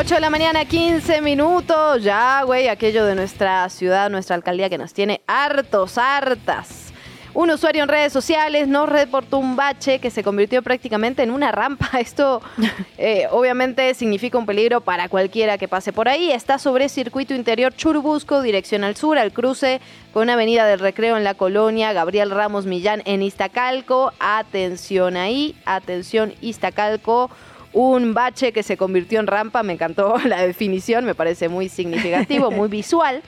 8 de la mañana, 15 minutos. Ya, güey, aquello de nuestra ciudad, nuestra alcaldía que nos tiene hartos, hartas. Un usuario en redes sociales nos reportó un bache que se convirtió prácticamente en una rampa. Esto eh, obviamente significa un peligro para cualquiera que pase por ahí. Está sobre circuito interior Churubusco, dirección al sur, al cruce con Avenida del Recreo en la colonia Gabriel Ramos Millán en Iztacalco. Atención ahí, atención Iztacalco un bache que se convirtió en rampa, me encantó la definición, me parece muy significativo, muy visual.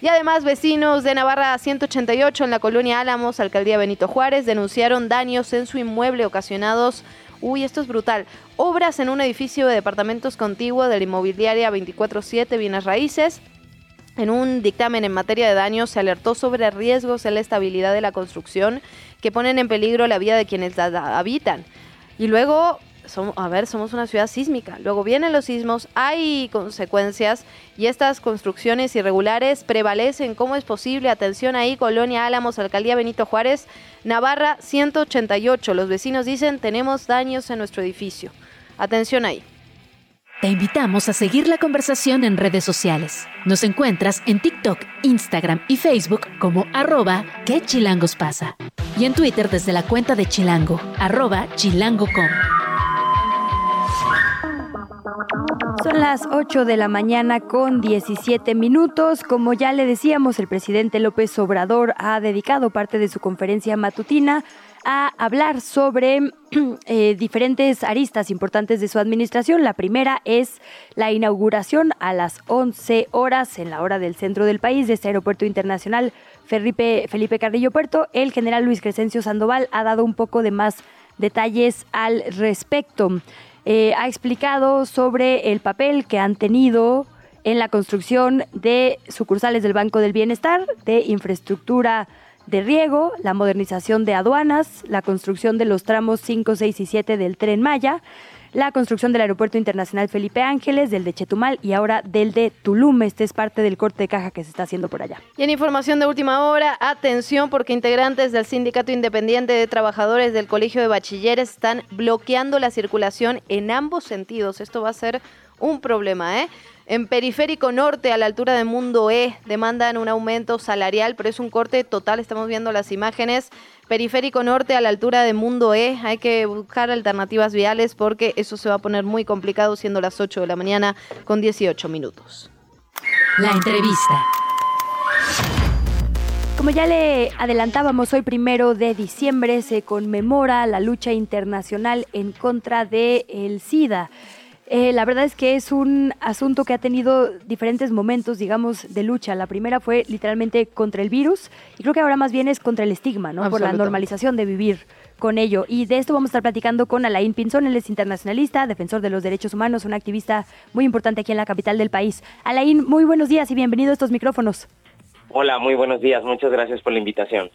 Y además, vecinos de Navarra 188 en la colonia Álamos, alcaldía Benito Juárez, denunciaron daños en su inmueble ocasionados Uy, esto es brutal. Obras en un edificio de departamentos contiguo de la inmobiliaria 24-7 Bienes Raíces. En un dictamen en materia de daños se alertó sobre riesgos en la estabilidad de la construcción que ponen en peligro la vida de quienes la habitan. Y luego a ver, somos una ciudad sísmica. Luego vienen los sismos, hay consecuencias y estas construcciones irregulares prevalecen. ¿Cómo es posible? Atención ahí, Colonia Álamos, Alcaldía Benito Juárez, Navarra 188. Los vecinos dicen tenemos daños en nuestro edificio. Atención ahí. Te invitamos a seguir la conversación en redes sociales. Nos encuentras en TikTok, Instagram y Facebook como arroba que pasa. Y en Twitter desde la cuenta de Chilango, arroba chilango.com. Son las 8 de la mañana con 17 minutos. Como ya le decíamos, el presidente López Obrador ha dedicado parte de su conferencia matutina a hablar sobre eh, diferentes aristas importantes de su administración. La primera es la inauguración a las 11 horas en la hora del centro del país de este aeropuerto internacional Felipe, Felipe Carrillo Puerto. El general Luis Crescencio Sandoval ha dado un poco de más detalles al respecto. Eh, ha explicado sobre el papel que han tenido en la construcción de sucursales del Banco del Bienestar, de infraestructura de riego, la modernización de aduanas, la construcción de los tramos 5, 6 y 7 del tren Maya, la construcción del Aeropuerto Internacional Felipe Ángeles, del de Chetumal y ahora del de Tulum. Este es parte del corte de caja que se está haciendo por allá. Y en información de última hora, atención porque integrantes del Sindicato Independiente de Trabajadores del Colegio de Bachilleres están bloqueando la circulación en ambos sentidos. Esto va a ser un problema, ¿eh? En Periférico Norte, a la altura de Mundo E, demandan un aumento salarial, pero es un corte total, estamos viendo las imágenes. Periférico Norte, a la altura de Mundo E, hay que buscar alternativas viales porque eso se va a poner muy complicado siendo las 8 de la mañana con 18 minutos. La entrevista. Como ya le adelantábamos, hoy primero de diciembre se conmemora la lucha internacional en contra del el SIDA. Eh, la verdad es que es un asunto que ha tenido diferentes momentos, digamos, de lucha. La primera fue literalmente contra el virus y creo que ahora más bien es contra el estigma, ¿no? Por la normalización de vivir con ello. Y de esto vamos a estar platicando con Alain Pinzón, él es internacionalista, defensor de los derechos humanos, un activista muy importante aquí en la capital del país. Alain, muy buenos días y bienvenido a estos micrófonos. Hola, muy buenos días, muchas gracias por la invitación.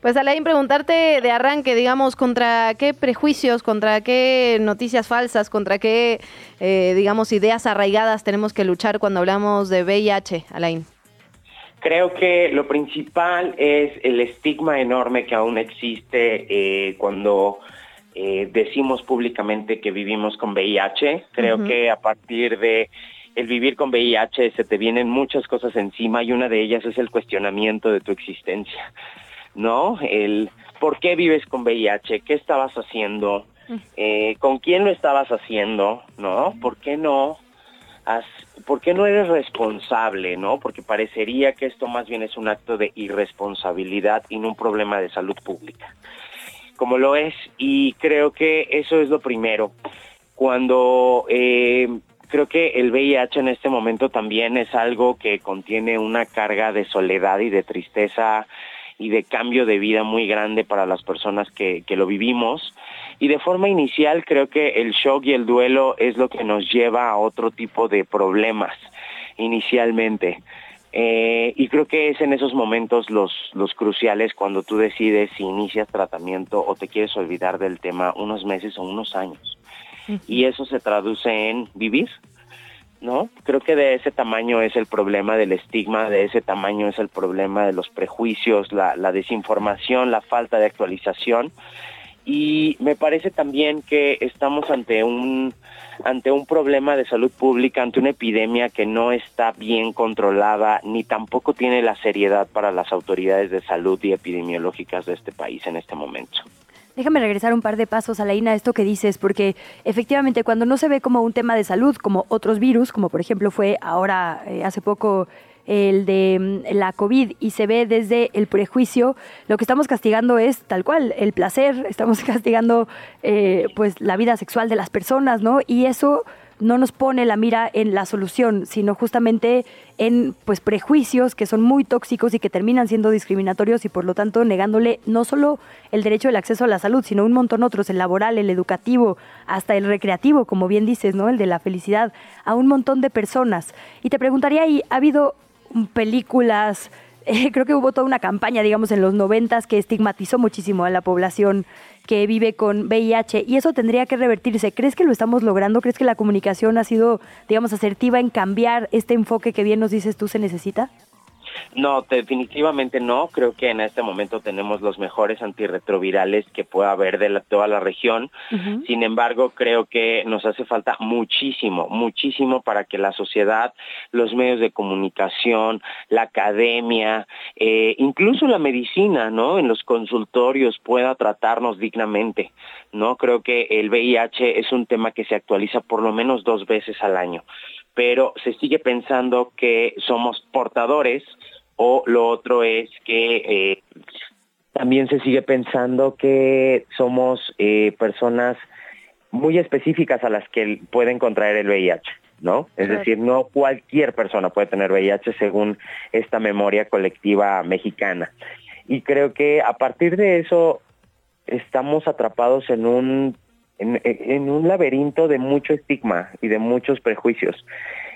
Pues Alain, preguntarte de arranque, digamos, contra qué prejuicios, contra qué noticias falsas, contra qué, eh, digamos, ideas arraigadas tenemos que luchar cuando hablamos de VIH, Alain. Creo que lo principal es el estigma enorme que aún existe eh, cuando eh, decimos públicamente que vivimos con VIH. Creo que a partir de el vivir con VIH se te vienen muchas cosas encima y una de ellas es el cuestionamiento de tu existencia. ¿No? El por qué vives con VIH, qué estabas haciendo, eh, con quién lo estabas haciendo, ¿no? ¿Por qué no? ¿Por qué no eres responsable, no? Porque parecería que esto más bien es un acto de irresponsabilidad y no un problema de salud pública, como lo es, y creo que eso es lo primero. Cuando eh, creo que el VIH en este momento también es algo que contiene una carga de soledad y de tristeza y de cambio de vida muy grande para las personas que, que lo vivimos. Y de forma inicial creo que el shock y el duelo es lo que nos lleva a otro tipo de problemas inicialmente. Eh, y creo que es en esos momentos los, los cruciales cuando tú decides si inicias tratamiento o te quieres olvidar del tema unos meses o unos años. Y eso se traduce en vivir, ¿no? Creo que de ese tamaño es el problema del estigma, de ese tamaño es el problema de los prejuicios, la, desinformación, la falta de actualización. Y me parece también que estamos ante un ante un problema de salud pública, ante una epidemia que no está bien controlada ni tampoco tiene la seriedad para las autoridades de salud y epidemiológicas de este país en este momento. Déjame regresar un par de pasos, Alaina, a esto que dices, porque efectivamente cuando no se ve como un tema de salud, como otros virus, como por ejemplo fue ahora, eh, hace poco, el de mm, la COVID y se ve desde el prejuicio, lo que estamos castigando es tal cual, el placer, estamos castigando eh, pues la vida sexual de las personas, ¿no? Y eso no nos pone la mira en la solución, sino justamente en pues prejuicios que son muy tóxicos y que terminan siendo discriminatorios y por lo tanto negándole no solo el derecho del acceso a la salud, sino un montón otros, el laboral, el educativo, hasta el recreativo, como bien dices, ¿no? El de la felicidad a un montón de personas. Y te preguntaría ahí, ¿ha habido películas eh, creo que hubo toda una campaña, digamos, en los noventas que estigmatizó muchísimo a la población que vive con VIH y eso tendría que revertirse. ¿Crees que lo estamos logrando? ¿Crees que la comunicación ha sido, digamos, asertiva en cambiar este enfoque que bien nos dices tú se necesita? No, definitivamente no. Creo que en este momento tenemos los mejores antirretrovirales que pueda haber de toda la región. Sin embargo, creo que nos hace falta muchísimo, muchísimo para que la sociedad, los medios de comunicación, la academia, eh, incluso la medicina, ¿no? En los consultorios pueda tratarnos dignamente, ¿no? Creo que el VIH es un tema que se actualiza por lo menos dos veces al año pero se sigue pensando que somos portadores o lo otro es que eh, también se sigue pensando que somos eh, personas muy específicas a las que pueden contraer el VIH, ¿no? Es decir, no cualquier persona puede tener VIH según esta memoria colectiva mexicana. Y creo que a partir de eso estamos atrapados en un en, un laberinto de mucho estigma y de muchos prejuicios.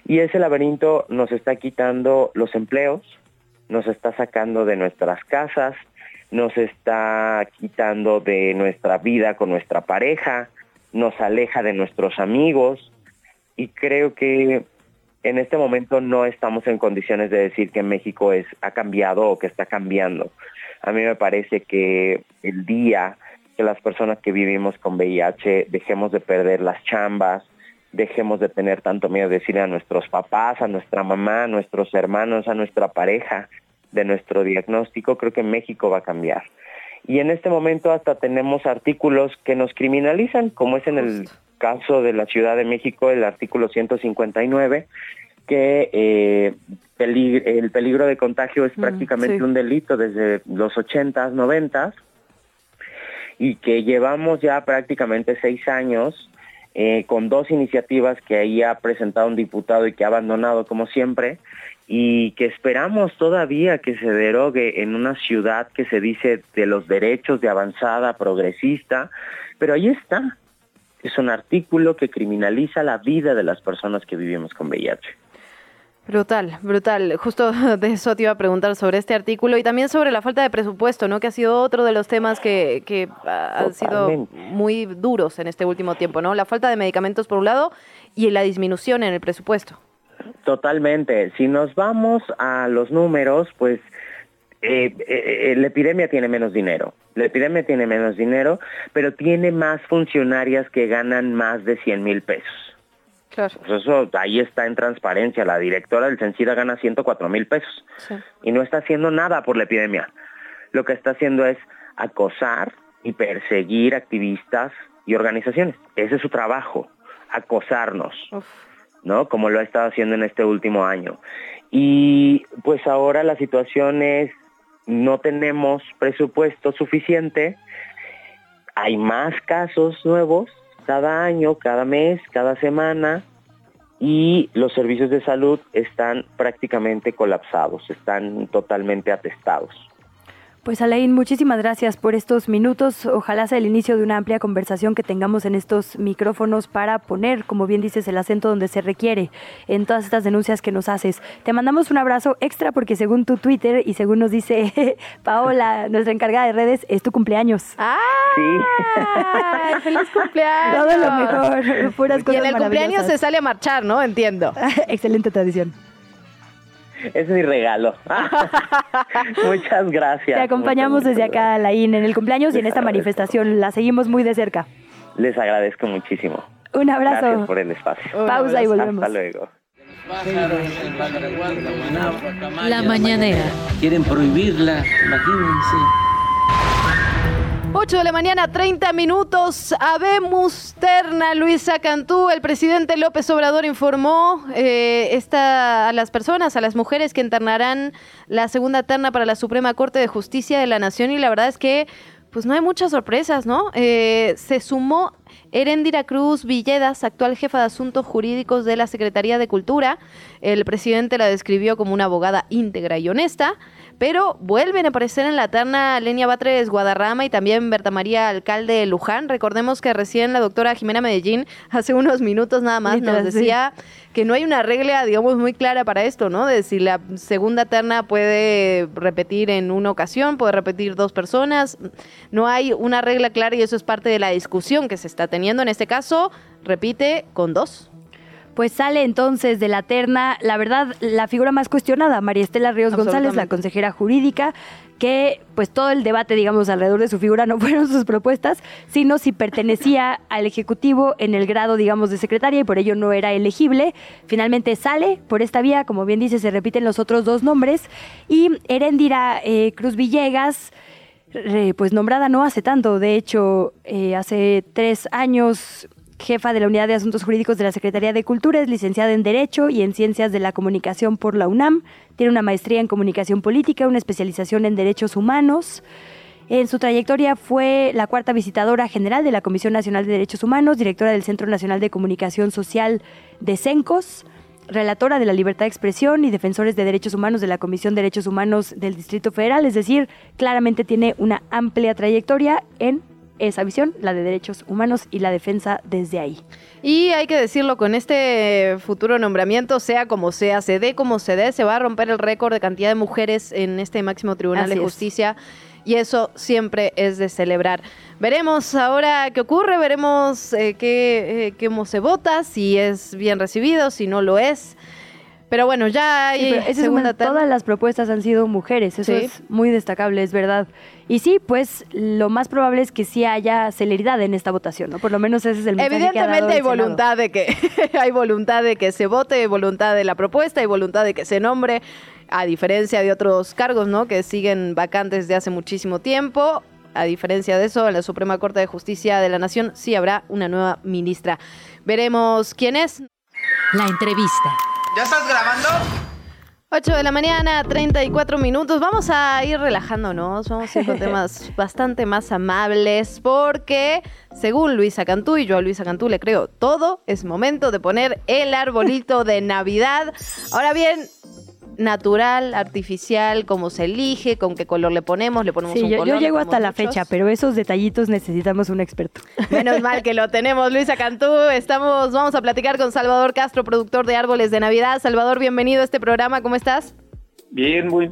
Y ese laberinto nos está quitando los empleos, nos está sacando de nuestras casas, nos está quitando de nuestra vida con nuestra pareja, nos aleja de nuestros amigos y creo que en este momento no estamos en condiciones de decir que México es, ha cambiado o que está cambiando. A mí me parece que el día que las personas que vivimos con VIH dejemos de perder las chambas, dejemos de tener tanto miedo de decirle a nuestros papás, a nuestra mamá, a nuestros hermanos, a nuestra pareja de nuestro diagnóstico, creo que México va a cambiar. Y en este momento hasta tenemos artículos que nos criminalizan, como es en el caso de la Ciudad de México, el artículo 159, que eh, el peligro de contagio es mm, prácticamente un delito desde los 80s, 90s, y que llevamos ya prácticamente seis años eh, con dos iniciativas que ahí ha presentado un diputado y que ha abandonado como siempre y que esperamos todavía que se derogue en una ciudad que se dice de los derechos de avanzada progresista, pero ahí está. Es un artículo que criminaliza la vida de las personas que vivimos con VIH. Brutal, brutal. Justo de eso te iba a preguntar sobre este artículo y también sobre la falta de presupuesto, ¿no? Que ha sido otro de los temas que, que han sido muy duros en este último tiempo, ¿no? La falta de medicamentos por un lado y la disminución en el presupuesto. Totalmente. Si nos vamos a los números, pues eh, eh, eh, la epidemia tiene menos dinero. La epidemia tiene menos dinero, pero tiene más funcionarias que ganan más de 100 mil pesos. Claro. Pues eso ahí está en transparencia. La directora del Censida gana 104 mil pesos y no está haciendo nada por la epidemia. Lo que está haciendo es acosar y perseguir activistas y organizaciones. Ese es su trabajo, acosarnos, ¿no? Como lo ha estado haciendo en este último año. Y pues ahora la situación es, no tenemos presupuesto suficiente, hay más casos nuevos cada año, cada mes, cada semana y los servicios de salud están prácticamente colapsados, están totalmente atestados. Pues Alain, muchísimas gracias por estos minutos. Ojalá sea el inicio de una amplia conversación que tengamos en estos micrófonos para poner, como bien dices, el acento donde se requiere en todas estas denuncias que nos haces. Te mandamos un abrazo extra porque según tu Twitter y según nos dice Paola, nuestra encargada de redes, es tu cumpleaños. ¡Ah! Sí. ¡Feliz cumpleaños! Todo lo mejor, puras cosas Y en el cumpleaños se sale a marchar, ¿no? Entiendo. Excelente tradición. Es mi regalo. Muchas gracias. Te acompañamos desde acá, Laín, en el cumpleaños y en esta manifestación. La seguimos muy de cerca. Les agradezco muchísimo. Un abrazo. Gracias por el espacio. Pausa y volvemos. Hasta luego. La mañanera. Quieren prohibirla, imagínense. 8 de la mañana, 30 minutos. Habemos terna, Luisa Cantú. El presidente López Obrador informó eh, esta, a las personas, a las mujeres que internarán la segunda terna para la Suprema Corte de Justicia de la Nación y la verdad es que pues no hay muchas sorpresas, ¿no? Eh, se sumó Erendira Cruz Villedas, actual jefa de asuntos jurídicos de la Secretaría de Cultura. El presidente la describió como una abogada íntegra y honesta pero vuelven a aparecer en la terna Lenia Batres Guadarrama y también Berta María Alcalde de Luján. Recordemos que recién la doctora Jimena Medellín hace unos minutos nada más nos decía que no hay una regla, digamos, muy clara para esto, ¿no? De si la segunda terna puede repetir en una ocasión, puede repetir dos personas. No hay una regla clara y eso es parte de la discusión que se está teniendo. En este caso, repite con dos. Pues sale entonces de la terna, la verdad, la figura más cuestionada, María Estela Ríos González, la consejera jurídica, que pues todo el debate, digamos, alrededor de su figura no fueron sus propuestas, sino si pertenecía al Ejecutivo en el grado, digamos, de secretaria y por ello no era elegible. Finalmente sale por esta vía, como bien dice, se repiten los otros dos nombres. Y Erendira eh, Cruz Villegas, pues nombrada no hace tanto, de hecho, eh, hace tres años jefa de la Unidad de Asuntos Jurídicos de la Secretaría de Cultura, es licenciada en Derecho y en Ciencias de la Comunicación por la UNAM, tiene una maestría en Comunicación Política, una especialización en Derechos Humanos. En su trayectoria fue la cuarta visitadora general de la Comisión Nacional de Derechos Humanos, directora del Centro Nacional de Comunicación Social de CENCOS, relatora de la libertad de expresión y defensores de derechos humanos de la Comisión de Derechos Humanos del Distrito Federal, es decir, claramente tiene una amplia trayectoria en esa visión, la de derechos humanos y la defensa desde ahí. Y hay que decirlo, con este futuro nombramiento, sea como sea, se dé como se dé, se va a romper el récord de cantidad de mujeres en este máximo tribunal de justicia. Y eso siempre es de celebrar. Veremos ahora qué ocurre, veremos eh, qué, eh, cómo se vota, si es bien recibido, si no lo es. Pero bueno, ya hay segunda Todas las propuestas han sido mujeres, eso es muy destacable, es verdad. Y sí, pues lo más probable es que sí haya celeridad en esta votación, ¿no? Por lo menos ese es el mensaje Evidentemente que ha hay voluntad de que hay voluntad de que se vote, hay voluntad de la propuesta, hay voluntad de que se nombre, a diferencia de otros cargos, ¿no? Que siguen vacantes de hace muchísimo tiempo. A diferencia de eso, en la Suprema Corte de Justicia de la Nación sí habrá una nueva ministra. Veremos quién es. La entrevista. ¿Ya estás grabando? 8 de la mañana, 34 minutos. Vamos a ir relajándonos, vamos a ir con temas bastante más amables, porque según Luisa Cantú, y yo a Luisa Cantú le creo todo, es momento de poner el arbolito de Navidad. Ahora bien, natural, artificial, cómo se elige, con qué color le ponemos, le ponemos un yo, color. Yo llego hasta la fecha, pero esos detallitos necesitamos un experto. Menos mal que lo tenemos, Luisa Cantú. Estamos, vamos a platicar con Salvador Castro, productor de Árboles de Navidad. Salvador, bienvenido a este programa, ¿cómo estás? Bien, muy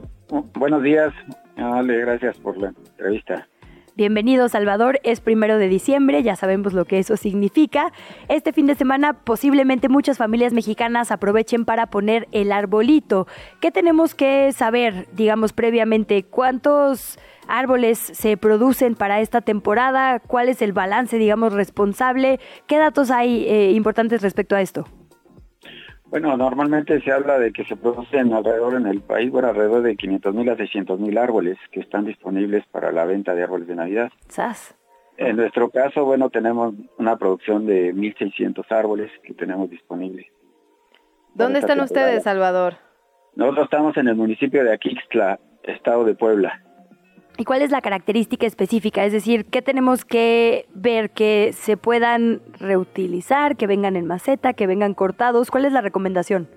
buenos días. Dale, gracias por la entrevista. Bienvenido Salvador, es primero de diciembre, ya sabemos lo que eso significa. Este fin de semana posiblemente muchas familias mexicanas aprovechen para poner el arbolito. ¿Qué tenemos que saber, digamos, previamente? ¿Cuántos árboles se producen para esta temporada? ¿Cuál es el balance, digamos, responsable? ¿Qué datos hay eh, importantes respecto a esto? Bueno, normalmente se habla de que se producen alrededor en el país, bueno, alrededor de 500 mil a 600 mil árboles que están disponibles para la venta de árboles de Navidad. ¿Sas? En nuestro caso, bueno, tenemos una producción de 1.600 árboles que tenemos disponibles. ¿Dónde están ustedes, Salvador? Nosotros estamos en el municipio de Aquixtla, estado de Puebla. ¿Y cuál es la característica específica? Es decir, ¿qué tenemos que ver que se puedan reutilizar, que vengan en maceta, que vengan cortados? ¿Cuál es la recomendación?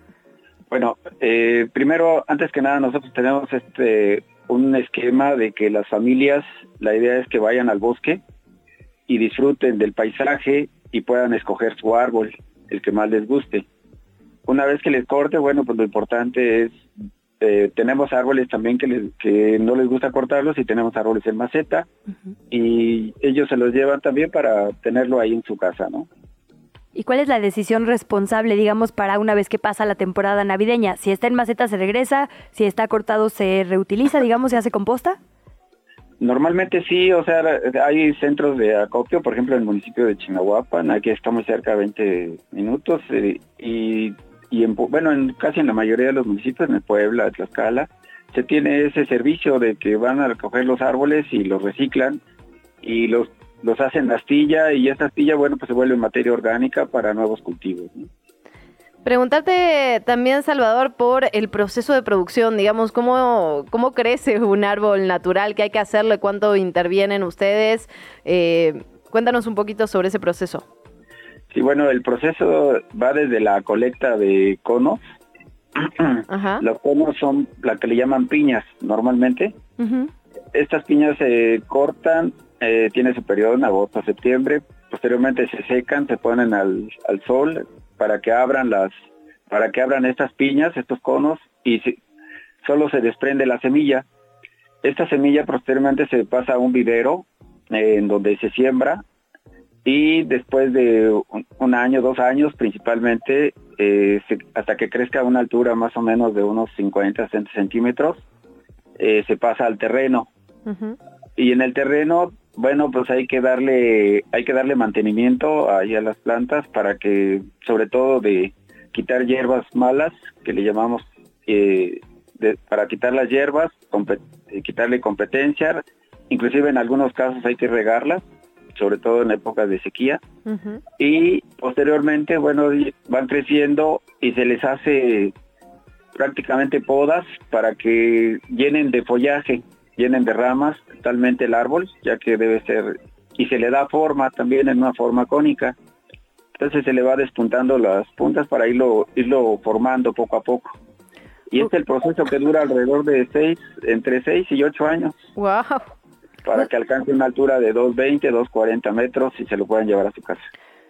Bueno, eh, primero, antes que nada, nosotros tenemos este un esquema de que las familias, la idea es que vayan al bosque y disfruten del paisaje y puedan escoger su árbol, el que más les guste. Una vez que les corte, bueno, pues lo importante es eh, tenemos árboles también que, que no les gusta cortarlos y tenemos árboles en maceta y ellos se los llevan también para tenerlo ahí en su casa, ¿no? ¿Y cuál es la decisión responsable, digamos, para una vez que pasa la temporada navideña? Si está en maceta se regresa, si está cortado se reutiliza, digamos, se hace composta? Normalmente sí, o sea, hay centros de acopio, por ejemplo, en el municipio de Chinahuapan, aquí estamos cerca de 20 minutos eh, y y en, bueno, en, casi en la mayoría de los municipios, en Puebla, Tlaxcala, se tiene ese servicio de que van a recoger los árboles y los reciclan y los, los hacen astilla y esta astilla, bueno, pues se vuelve materia orgánica para nuevos cultivos. Preguntarte también, Salvador, por el proceso de producción, digamos, ¿cómo, cómo crece un árbol natural? ¿Qué hay que hacerle? ¿Cuánto intervienen ustedes? Eh, Cuéntanos un poquito sobre ese proceso. Sí, bueno, el proceso va desde la colecta de conos. Los conos son la que le llaman piñas normalmente. Estas piñas se cortan, eh, tiene su periodo en agosto, septiembre, posteriormente se secan, se ponen al, al sol para que abran las, para que abran estas piñas, estos conos, y solo se desprende la semilla. Esta semilla posteriormente se pasa a un vivero eh, en donde se siembra y después de un, año, dos años principalmente, eh, hasta que crezca a una altura más o menos de unos 50 centímetros, eh, se pasa al terreno. Y en el terreno, bueno, pues hay que darle, hay que darle mantenimiento ahí a las plantas para que, sobre todo de quitar hierbas malas, que le llamamos, para quitar las hierbas, quitarle competencia, inclusive en algunos casos hay que regarlas sobre todo en épocas de sequía. Y posteriormente, bueno, van creciendo y se les hace prácticamente podas para que llenen de follaje, llenen de ramas totalmente el árbol, ya que debe ser, y se le da forma también en una forma cónica. Entonces se le va despuntando las puntas para irlo, irlo formando poco a poco. Y este es el proceso que dura alrededor de seis, entre seis y ocho años. ¡Wow! Para que alcance una altura de 220, 240 metros y se lo puedan llevar a su casa.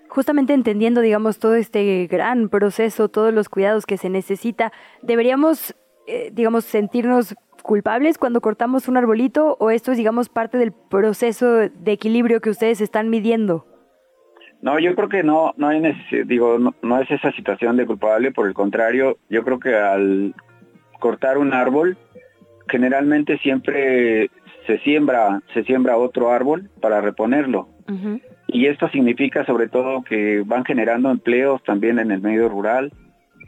Justamente entendiendo, digamos, todo este gran proceso, todos los cuidados que se necesita, ¿deberíamos, eh, digamos, sentirnos culpables cuando cortamos un arbolito o esto es, digamos, parte del proceso de equilibrio que ustedes están midiendo? No, yo creo que no, no hay digo, no, no es esa situación de culpable, por el contrario, yo creo que al cortar un árbol, generalmente siempre se siembra, se siembra otro árbol para reponerlo. Y esto significa sobre todo que van generando empleos también en el medio rural,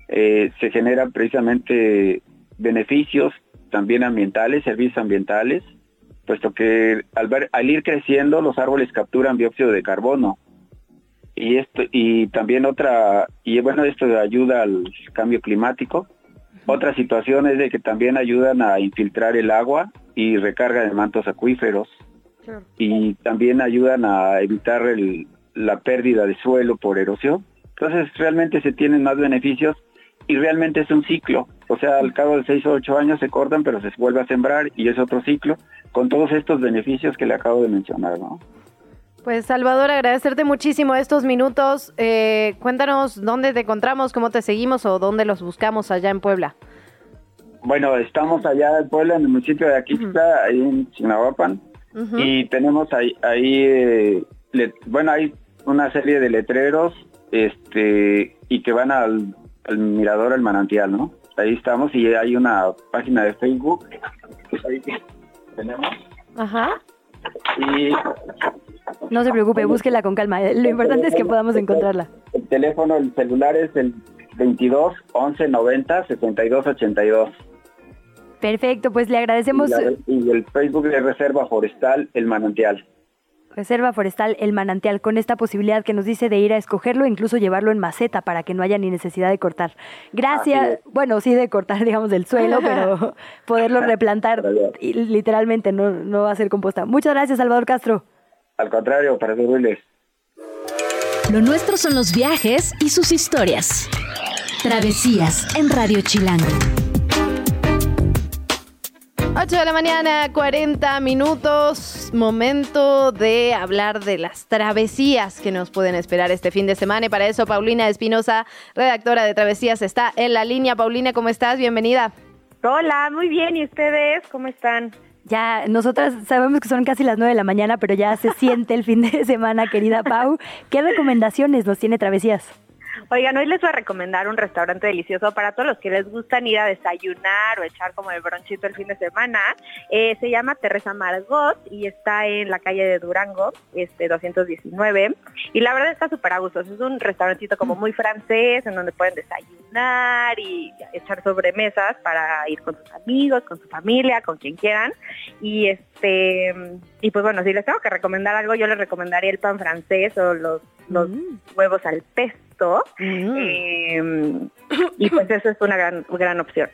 eh, se generan precisamente beneficios también ambientales, servicios ambientales, puesto que al, ver, al ir creciendo los árboles capturan dióxido de carbono. Y esto y también otra y bueno, esto ayuda al cambio climático. Otra situación es de que también ayudan a infiltrar el agua y recarga de mantos acuíferos y también ayudan a evitar la pérdida de suelo por erosión. Entonces realmente se tienen más beneficios y realmente es un ciclo. O sea, al cabo de 6 o 8 años se cortan, pero se vuelve a sembrar y es otro ciclo con todos estos beneficios que le acabo de mencionar, ¿no? Pues Salvador, agradecerte muchísimo estos minutos. Eh, cuéntanos dónde te encontramos, cómo te seguimos o dónde los buscamos allá en Puebla. Bueno, estamos allá en Puebla, en el municipio de Aquixta, ahí en Chignahuapan, y tenemos ahí, ahí eh, bueno, hay una serie de letreros este y que van al, mirador al manantial, ¿no? Ahí estamos y hay una página de Facebook, pues ahí tenemos. Ajá. Y no se preocupe, búsquela con calma. Lo importante es que podamos encontrarla. El teléfono, el celular es el 22 11 90 72 82. Perfecto, pues le agradecemos. Y, el Facebook de Reserva Forestal El Manantial. Reserva Forestal El Manantial, con esta posibilidad que nos dice de ir a escogerlo e incluso llevarlo en maceta para que no haya ni necesidad de cortar. Gracias, bueno, sí de cortar, digamos, del suelo, pero poderlo replantar y, literalmente no, no va a ser composta. Muchas gracias, Salvador Castro. Al contrario, para servirles. Lo nuestro son los viajes y sus historias. Travesías en Radio Chilango. 8 de la mañana, 40 minutos. Momento de hablar de las travesías que nos pueden esperar este fin de semana. Y para eso, Paulina Espinosa, redactora de Travesías, está en la línea. Paulina, ¿cómo estás? Bienvenida. Hola, muy bien. ¿Y ustedes cómo están? Ya, nosotras sabemos que son casi las 9 de la mañana, pero ya se siente el fin de semana, querida Pau. ¿Qué recomendaciones nos tiene Travesías? Oigan, hoy les voy a recomendar un restaurante delicioso para todos los que les gustan ir a desayunar o echar como el bronchito el fin de semana. Eh, se llama Teresa Margot y está en la calle de Durango, este 219. Y la verdad está súper a gusto. Es un restaurantito como muy francés en donde pueden desayunar y echar sobremesas para ir con sus amigos, con su familia, con quien quieran. Y este y pues bueno, si les tengo que recomendar algo, yo les recomendaría el pan francés o los, los mm. huevos al pesto Mm. Em, y pues eso es una gran, gran opción.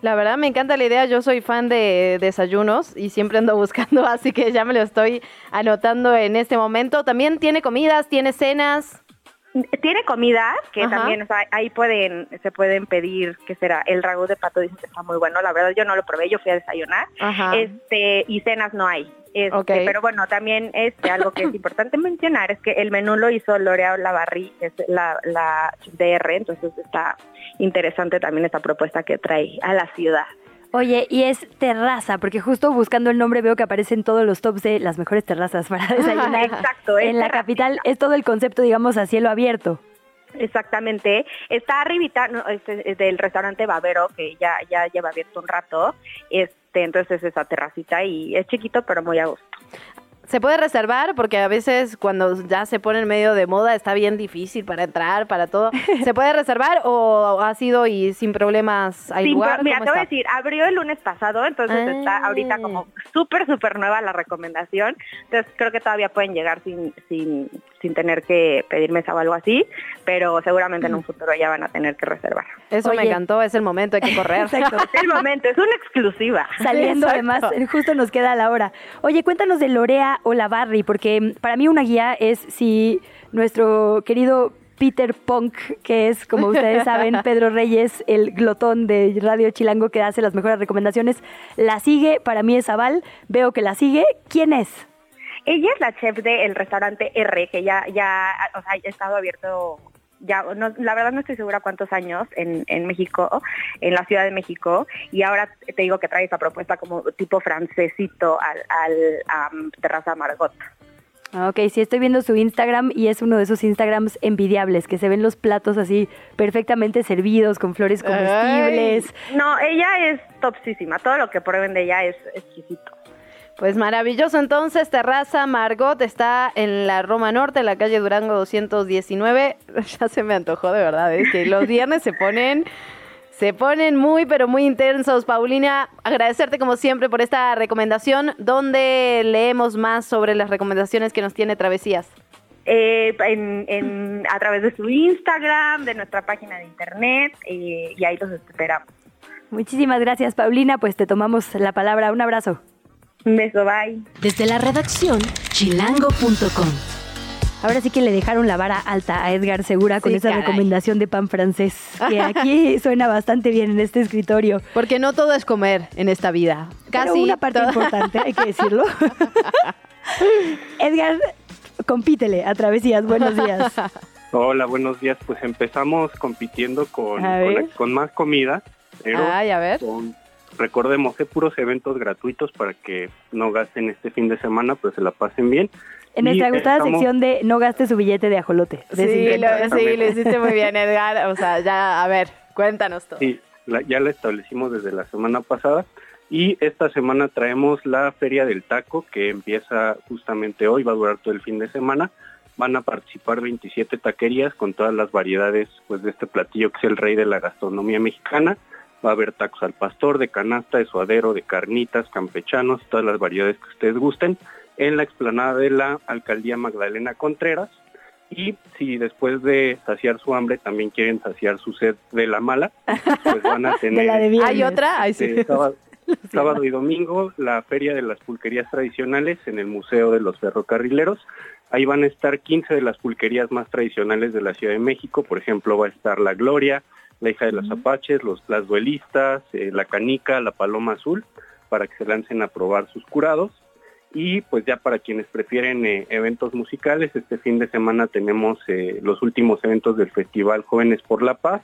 La verdad me encanta la idea, yo soy fan de desayunos y siempre ando buscando, así que ya me lo estoy anotando en este momento. También tiene comidas, tiene cenas. Tiene comidas que Ajá. también, o sea, ahí pueden, se pueden pedir, que será el ragú de pato, dicen que está muy bueno. La verdad yo no lo probé, yo fui a desayunar. Ajá. Este, y cenas no hay. Este, Ok. Pero bueno, también este, algo que es importante mencionar es que el menú lo hizo L'Oréal Lavarri, que es la, la DR, entonces está interesante también esta propuesta que trae a la ciudad. Oye, y es terraza, porque justo buscando el nombre veo que aparecen todos los tops de las mejores terrazas para desayunar. Exacto, En la capital es todo el concepto, digamos, a cielo abierto. Exactamente. Está arribita no, es, es del restaurante Babero, que ya, ya lleva abierto un rato. Este, entonces es esa terracita y es chiquito, pero muy a gusto. Se puede reservar porque a veces cuando ya se pone en medio de moda está bien difícil para entrar, para todo. ¿Se puede reservar o ha sido y sin problemas hay Sin lugar? pro- mira, ¿Cómo te voy a decir, abrió el lunes pasado, entonces Ah. está ahorita como súper, súper nueva la recomendación. Entonces creo que todavía pueden llegar sin, sin, sin tener que pedir mesa o algo así, pero seguramente en un futuro ya van a tener que reservar. Eso me Oye. encantó, es el momento, hay que correr. Exacto. Es el momento, es una exclusiva. Saliendo Exacto. además, justo nos queda la hora. Oye, cuéntanos de Lorea o la Barry, porque mm, para mí una guía es si nuestro querido Peter Punk, que es, como ustedes saben, Pedro Reyes, el glotón de Radio Chilango que hace las mejores recomendaciones, la sigue, para mí es aval, veo que la sigue. ¿Quién es? Ella es la chef del restaurante R, que ya, ya, o sea, ha estado abierto, ya, no, la verdad no estoy segura cuántos años en, en México, en la Ciudad de México, y ahora te digo que trae esa propuesta como tipo francesito al, Terraza Margot. Ah, Ok, sí, estoy viendo su Instagram y es uno de esos Instagrams envidiables, que se ven los platos así perfectamente servidos, con flores comestibles. No, ella es topsísima, todo lo que prueben de ella es exquisito. Pues maravilloso, entonces Terraza Margot está en la Roma Norte, en la calle Durango 219. Ya se me antojó de verdad, es que los viernes se ponen se ponen muy pero muy intensos. Paulina, agradecerte como siempre por esta recomendación. ¿Dónde leemos más sobre las recomendaciones que nos tiene Travesías? Eh, en, en- a través de su Instagram, de nuestra página de internet, eh, y ahí los esperamos. Muchísimas gracias, Paulina, pues te tomamos la palabra. Un abrazo. Un beso, bye. Desde la redacción, chilango.com. Ahora sí que le dejaron la vara alta a Edgar Segura con esa caray. recomendación de pan francés, que aquí suena bastante bien en este escritorio. Porque no todo es comer en esta vida. Pero Casi una parte todo- importante, hay que decirlo. Edgar, compítele a Travesías. Buenos días. Hola, buenos días. Pues empezamos compitiendo con, con, ver. la- con más comida, pero Ay, a ver. con- recordemos, eh, puros eventos gratuitos para que no gasten este fin de semana, pero se la pasen bien. En Y nuestra gustada estamos- sección de no gaste su billete de ajolote. de Sí, 50. lo, sí, lo hiciste muy bien, Edgar. O sea, ya, a ver, cuéntanos todo. Sí, la- ya la establecimos desde la semana pasada. Y esta semana traemos la Feria del Taco, que empieza justamente hoy, va a durar todo el fin de semana. Van a participar 27 taquerías con todas las variedades pues, de este platillo que es el rey de la gastronomía mexicana. Va a haber tacos al pastor, de canasta, de suadero, de carnitas, campechanos, todas las variedades que ustedes gusten, en la explanada de la Alcaldía Magdalena Contreras. Y si después de saciar su hambre también quieren saciar su sed de la mala, pues van a tener... De la de. ¿Hay otra? Ay, sí. sábado, sábado y domingo la Feria de las Pulquerías Tradicionales en el Museo de los Ferrocarrileros. Ahí van a estar 15 de las pulquerías más tradicionales de la Ciudad de México. Por ejemplo, va a estar La Gloria, La Hija de los Apaches, los, Las Duelistas, eh, La Canica, La Paloma Azul, para que se lancen a probar sus curados. Y pues ya para quienes prefieren eh, eventos musicales, este fin de semana tenemos eh, los últimos eventos del Festival Jóvenes por la Paz.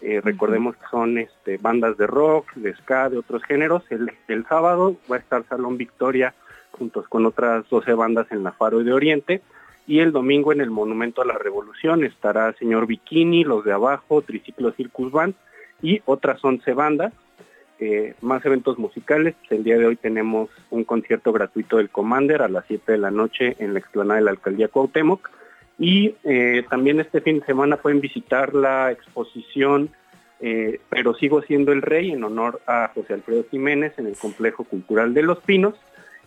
Eh, recordemos que son este, bandas de rock, de ska, de otros géneros. El, el sábado va a estar Salón Victoria juntos con otras 12 bandas en la Faro de Oriente. Y el domingo en el Monumento a la Revolución estará Señor Bikini, Los de Abajo, Triciclo Circus Band y otras 11 bandas. Eh, más eventos musicales. El día de hoy tenemos un concierto gratuito del Commander a las 7 de la noche en la explanada de la Alcaldía Cuauhtémoc. Y eh, también este fin de semana pueden visitar la exposición eh, Pero sigo siendo el rey en honor a José Alfredo Jiménez en el Complejo Cultural de Los Pinos.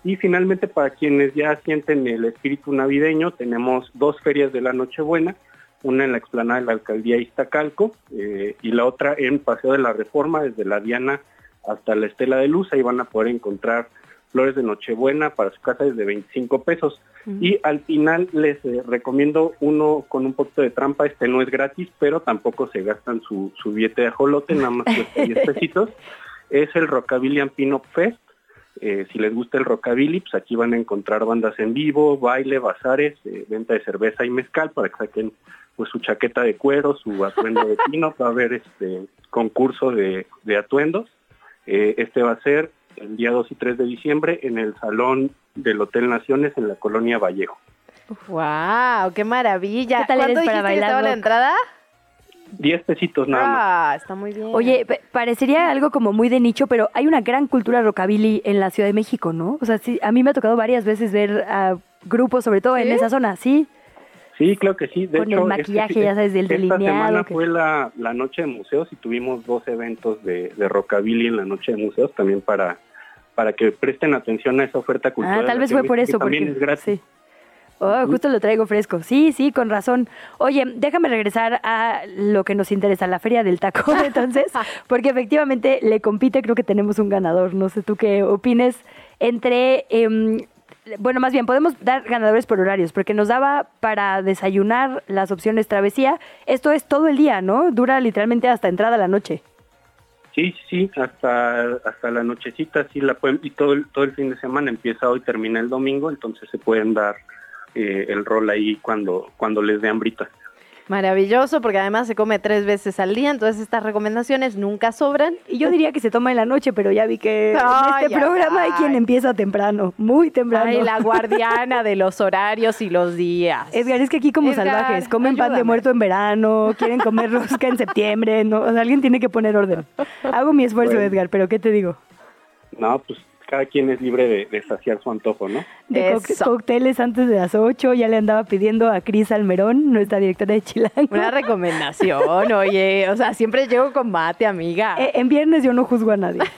Y finalmente para quienes ya sienten el espíritu navideño, tenemos dos ferias de la Nochebuena, una en la explanada de la Alcaldía Iztacalco eh, y la otra en Paseo de la Reforma desde la Diana hasta la Estela de Luz, ahí van a poder encontrar flores de Nochebuena para su casa desde 25 pesos. Y al final les eh, recomiendo uno con un poquito de trampa, este no es gratis, pero tampoco se gastan su, su billete de ajolote, nada más cuesta 10 pesitos. Es el Rockabilly Pino Fest. Eh, si les gusta el rockabilly, pues aquí van a encontrar bandas en vivo, baile, bazares, eh, venta de cerveza y mezcal para que saquen pues su chaqueta de cuero, su atuendo de pino, va a haber este concurso de, de atuendos. Eh, este va a ser el día 2 y 3 de diciembre en el salón del Hotel Naciones en la colonia Vallejo. ¡Wow! ¡Qué maravilla! ¿Qué tal ¿Cuánto eres para dijiste que bailar estaba la entrada? 10 pesitos nada más. Ah, está muy bien. Oye, pa- parecería algo como muy de nicho, pero hay una gran cultura rockabilly en la Ciudad de México, ¿no? O sea, sí, a mí me ha tocado varias veces ver a grupos, sobre todo en esa zona, ¿sí? Sí, claro que sí. De Con el hecho, maquillaje, este- ya sabes, del esta delineado semana que- fue la, la noche de museos y tuvimos dos eventos de, de rockabilly en la noche de museos también para para que presten atención a esa oferta cultural. Ah, tal vez fue por eso, también porque es gratis. sí. Oh, justo lo traigo fresco. Sí, sí, con razón. Oye, déjame regresar a lo que nos interesa, la feria del taco, entonces, porque efectivamente le compite, creo que tenemos un ganador. No sé tú qué opines entre, em, bueno, más bien podemos dar ganadores por horarios, porque nos daba para desayunar las opciones travesía. Esto es todo el día, ¿no? Dura literalmente hasta entrada la noche. Sí, sí, hasta hasta la nochecita sí la pueden y todo el todo el fin de semana empieza hoy termina el domingo, entonces se pueden dar eh, el rol ahí cuando cuando les dé hambrita. Maravilloso, porque además se come tres veces al día, entonces estas recomendaciones nunca sobran. Y yo diría que se toma en la noche, pero ya vi que en este ay, programa hay ay. quien empieza temprano, muy temprano. Ay, la guardiana de los horarios y los días. Edgar, es que aquí como Edgar, salvajes, comen pan de muerto en verano, quieren comer rosca en septiembre, no, o sea, alguien tiene que poner orden. Hago mi esfuerzo, Bueno. Edgar, pero ¿qué te digo? No, pues cada quien es libre de, de saciar su antojo, ¿no? De Eso. cócteles antes de las 8, ya le andaba pidiendo a Cris Almerón, nuestra directora de Chilango. Una recomendación, oye, o sea, siempre llego con mate, amiga. Eh, en viernes yo no juzgo a nadie.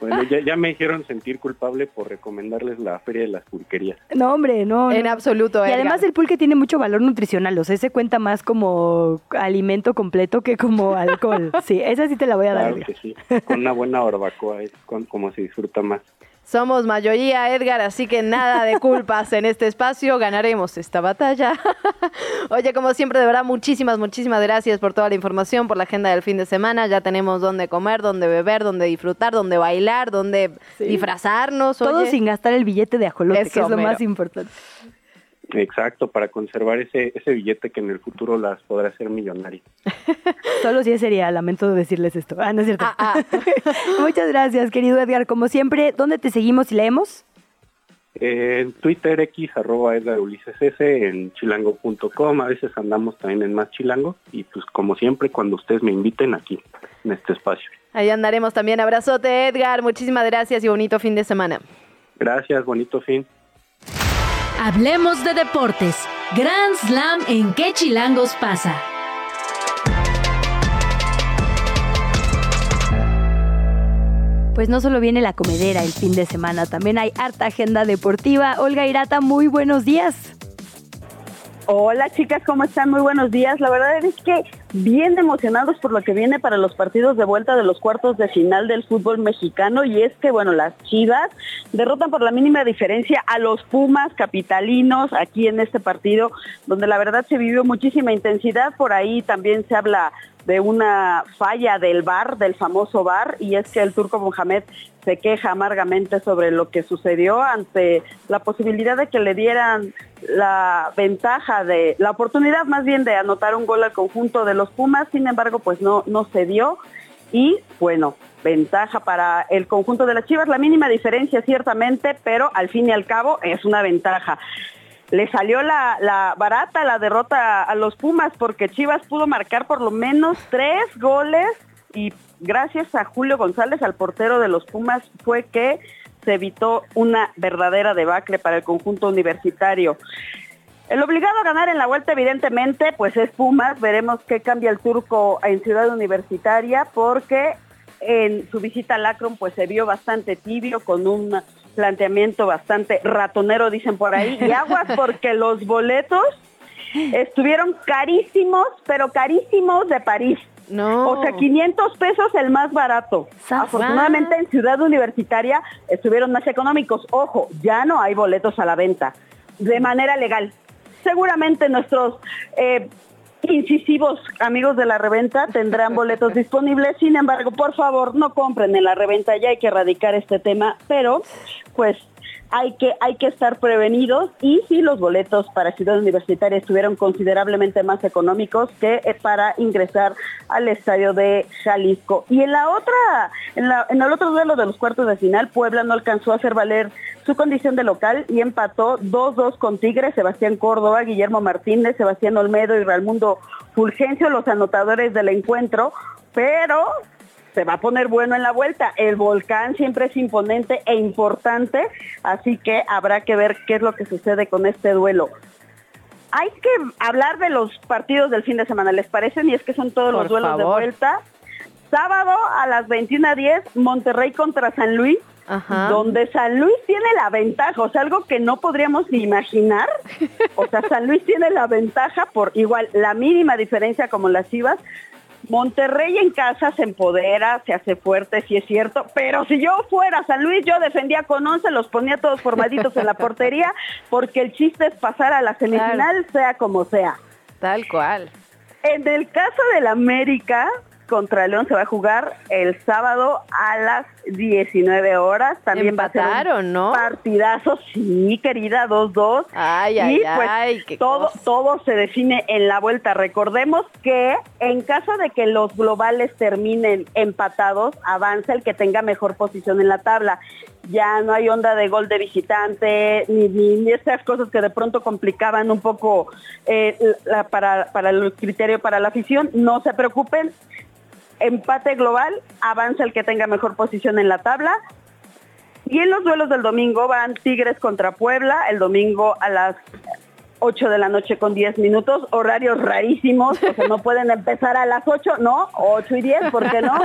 Bueno, ya, ya me hicieron sentir culpable por recomendarles la Feria de las Pulquerías. No, hombre, no. en no. absoluto, Y Edgar. además el pulque tiene mucho valor nutricional, o sea, se cuenta más como alimento completo que como alcohol. Sí, esa sí te la voy a dar. Claro que sí. Con una buena barbacoa es con, como se disfruta más. Somos mayoría, Edgar, así que nada de culpas en este espacio. Ganaremos esta batalla. Oye, como siempre, de verdad, muchísimas, muchísimas gracias por toda la información, por la agenda del fin de semana. Ya tenemos dónde comer, dónde beber, dónde disfrutar, dónde bailar, dónde disfrazarnos. Todo oye. sin gastar el billete de ajolote, que es lo mero. más importante. Exacto, para conservar ese, ese billete que en el futuro las podrá hacer millonario. Solo si sería, lamento decirles esto. Ah, no es cierto. Ah, Muchas gracias, querido Edgar. Como siempre, ¿dónde te seguimos y leemos? Eh, En Twitter X, arroba Edgar Ulises S, en chilango.com, a veces andamos también en Más Chilango, y pues como siempre, cuando ustedes me inviten aquí, en este espacio. Ahí andaremos también. Abrazote, Edgar. Muchísimas gracias y bonito fin de semana. Gracias, bonito fin. Hablemos de deportes. Grand Slam en qué chilangos pasa. Pues no solo viene la comedera el fin de semana, también hay harta agenda deportiva. Olga Irata, muy buenos días. Hola chicas, ¿cómo están? Muy buenos días. La verdad es que bien emocionados por lo que viene para los partidos de vuelta de los cuartos de final del fútbol mexicano y es que, bueno, las Chivas derrotan por la mínima diferencia a los Pumas capitalinos aquí en este partido, donde la verdad se vivió muchísima intensidad. Por ahí también se habla de una falla del bar, del famoso bar, y es que el turco Mohamed se queja amargamente sobre lo que sucedió ante la posibilidad de que le dieran la ventaja de, la oportunidad más bien de anotar un gol al conjunto de los Pumas, sin embargo, pues no, no se dio. Y bueno, ventaja para el conjunto de las Chivas, la mínima diferencia ciertamente, pero al fin y al cabo es una ventaja. Le salió la, barata la derrota a los Pumas porque Chivas pudo marcar por lo menos tres goles y gracias a Julio González, al portero de los Pumas, fue que se evitó una verdadera debacle para el conjunto universitario. El obligado a ganar en la vuelta, evidentemente, pues es Pumas. Veremos qué cambia el turco en Ciudad Universitaria, porque en su visita al Akron, pues se vio bastante tibio, con un planteamiento bastante ratonero, dicen por ahí. Y aguas, porque los boletos estuvieron carísimos, pero carísimos de París. No. O sea, 500 pesos el más barato. Afortunadamente en Ciudad Universitaria estuvieron más económicos. Ojo, ya no hay boletos a la venta de manera legal. Seguramente nuestros eh, incisivos amigos de la reventa tendrán boletos disponibles. Sin embargo, por favor, no compren en la reventa. Ya hay que erradicar este tema. Pero, pues, hay que, hay que estar prevenidos y si los boletos para Ciudad Universitaria estuvieron considerablemente más económicos que eh, para ingresar al estadio de Jalisco. Y en la otra, en, en el otro duelo de los cuartos de final, Puebla no alcanzó a hacer valer su condición de local y empató 2-2 con Tigres, Sebastián Córdoba, Guillermo Martínez, Sebastián Olmedo y Raimundo Fulgencio, los anotadores del encuentro, pero se va a poner bueno en la vuelta. El volcán siempre es imponente e importante, así que habrá que ver qué es lo que sucede con este duelo. Hay que hablar de los partidos del fin de semana, ¿les parece? Y es que son todos Por los duelos de vuelta. Sábado a las 21.10, Monterrey contra San Luis, Ajá. donde San Luis tiene la ventaja, o sea, algo que no podríamos ni imaginar. O sea, San Luis tiene la ventaja por igual la mínima diferencia como las Chivas. Monterrey en casa se empodera, se hace fuerte, sí es cierto, pero si yo fuera San Luis, yo defendía con 11, los ponía todos formaditos en la portería, porque el chiste es pasar a la semifinal, sea como sea. Tal cual. En el caso del América contra León se va a jugar el sábado a las 19 horas. También va a ser un Empataron, ¿no? partidazo, sí, querida, 2-2. Ay, ay, y pues ay, qué todo, cosa. todo se define en la vuelta. Recordemos que en caso de que los globales terminen empatados, avanza el que tenga mejor posición en la tabla. Ya no hay onda de gol de visitante, ni, ni, ni estas cosas que de pronto complicaban un poco eh, la- para, para el criterio para la afición. No se preocupen, empate global, avanza el que tenga mejor posición en la tabla. Y en los duelos del domingo van Tigres contra Puebla, el domingo a las 8 de la noche con 10 minutos, horarios rarísimos, sea, no pueden empezar a las 8, no, 8 y 10, ¿por qué no?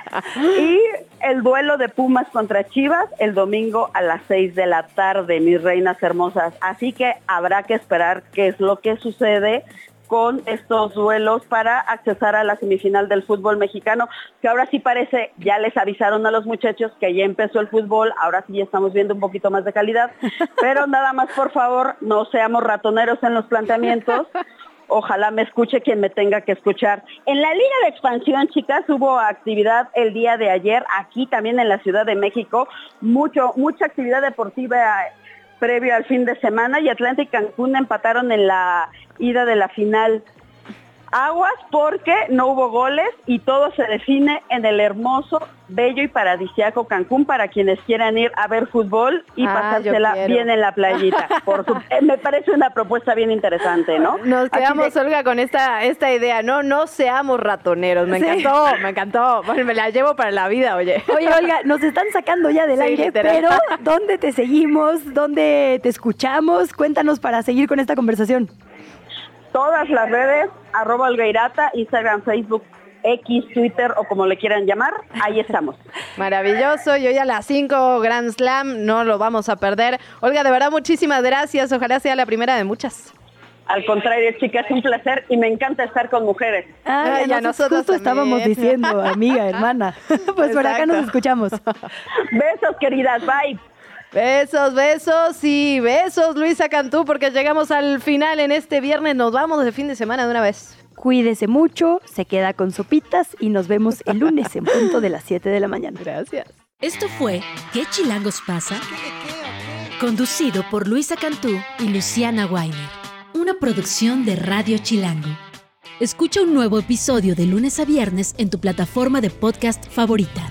Y el duelo de Pumas contra Chivas, el domingo a las 6 de la tarde, mis reinas hermosas. Así que habrá que esperar qué es lo que sucede con estos duelos para accesar a la semifinal del fútbol mexicano, que ahora sí parece, ya les avisaron a los muchachos que ya empezó el fútbol, ahora sí ya estamos viendo un poquito más de calidad, pero nada más por favor, no seamos ratoneros en los planteamientos. Ojalá me escuche quien me tenga que escuchar. En la Liga de Expansión, chicas, hubo actividad el día de ayer, aquí también en la Ciudad de México, mucho, mucha actividad deportiva previo al fin de semana y Atlanta y Cancún empataron en la ida de la final. Aguas porque no hubo goles y todo se define en el hermoso, bello y paradisiaco Cancún para quienes quieran ir a ver fútbol y Ah, pasársela bien en la playita. Por su- me parece una propuesta bien interesante, ¿no? Nos quedamos, de- Olga, con esta, esta idea. No, no seamos ratoneros. Me Sí. encantó, me encantó. Bueno, me la llevo para la vida, oye. Oye, Olga, nos están sacando ya del Sí, aire, literal. pero ¿dónde te seguimos? ¿Dónde te escuchamos? Cuéntanos para seguir con esta conversación. Todas las redes, arroba Olgairata, Instagram, Facebook, X, Twitter o como le quieran llamar, ahí estamos. Maravilloso. Y hoy a las 5 Grand Slam no lo vamos a perder. Olga, de verdad, muchísimas gracias. Ojalá sea la primera de muchas. Al contrario, chicas, un placer y me encanta estar con mujeres. Ay, Ay, a nosotros justo estábamos diciendo, amiga, hermana. Pues por acá nos escuchamos. Besos, queridas, bye. Besos, besos y besos, Luisa Cantú, porque llegamos al final en este viernes. Nos vamos de fin de semana de una vez. Cuídese mucho, se queda con sopitas y nos vemos el lunes en punto de las 7 de la mañana. Gracias. Esto fue ¿Qué chilangos pasa? Conducido por Luisa Cantú y Luciana Weiner. Una producción de Radio Chilango. Escucha un nuevo episodio de lunes a viernes en tu plataforma de podcast favorita.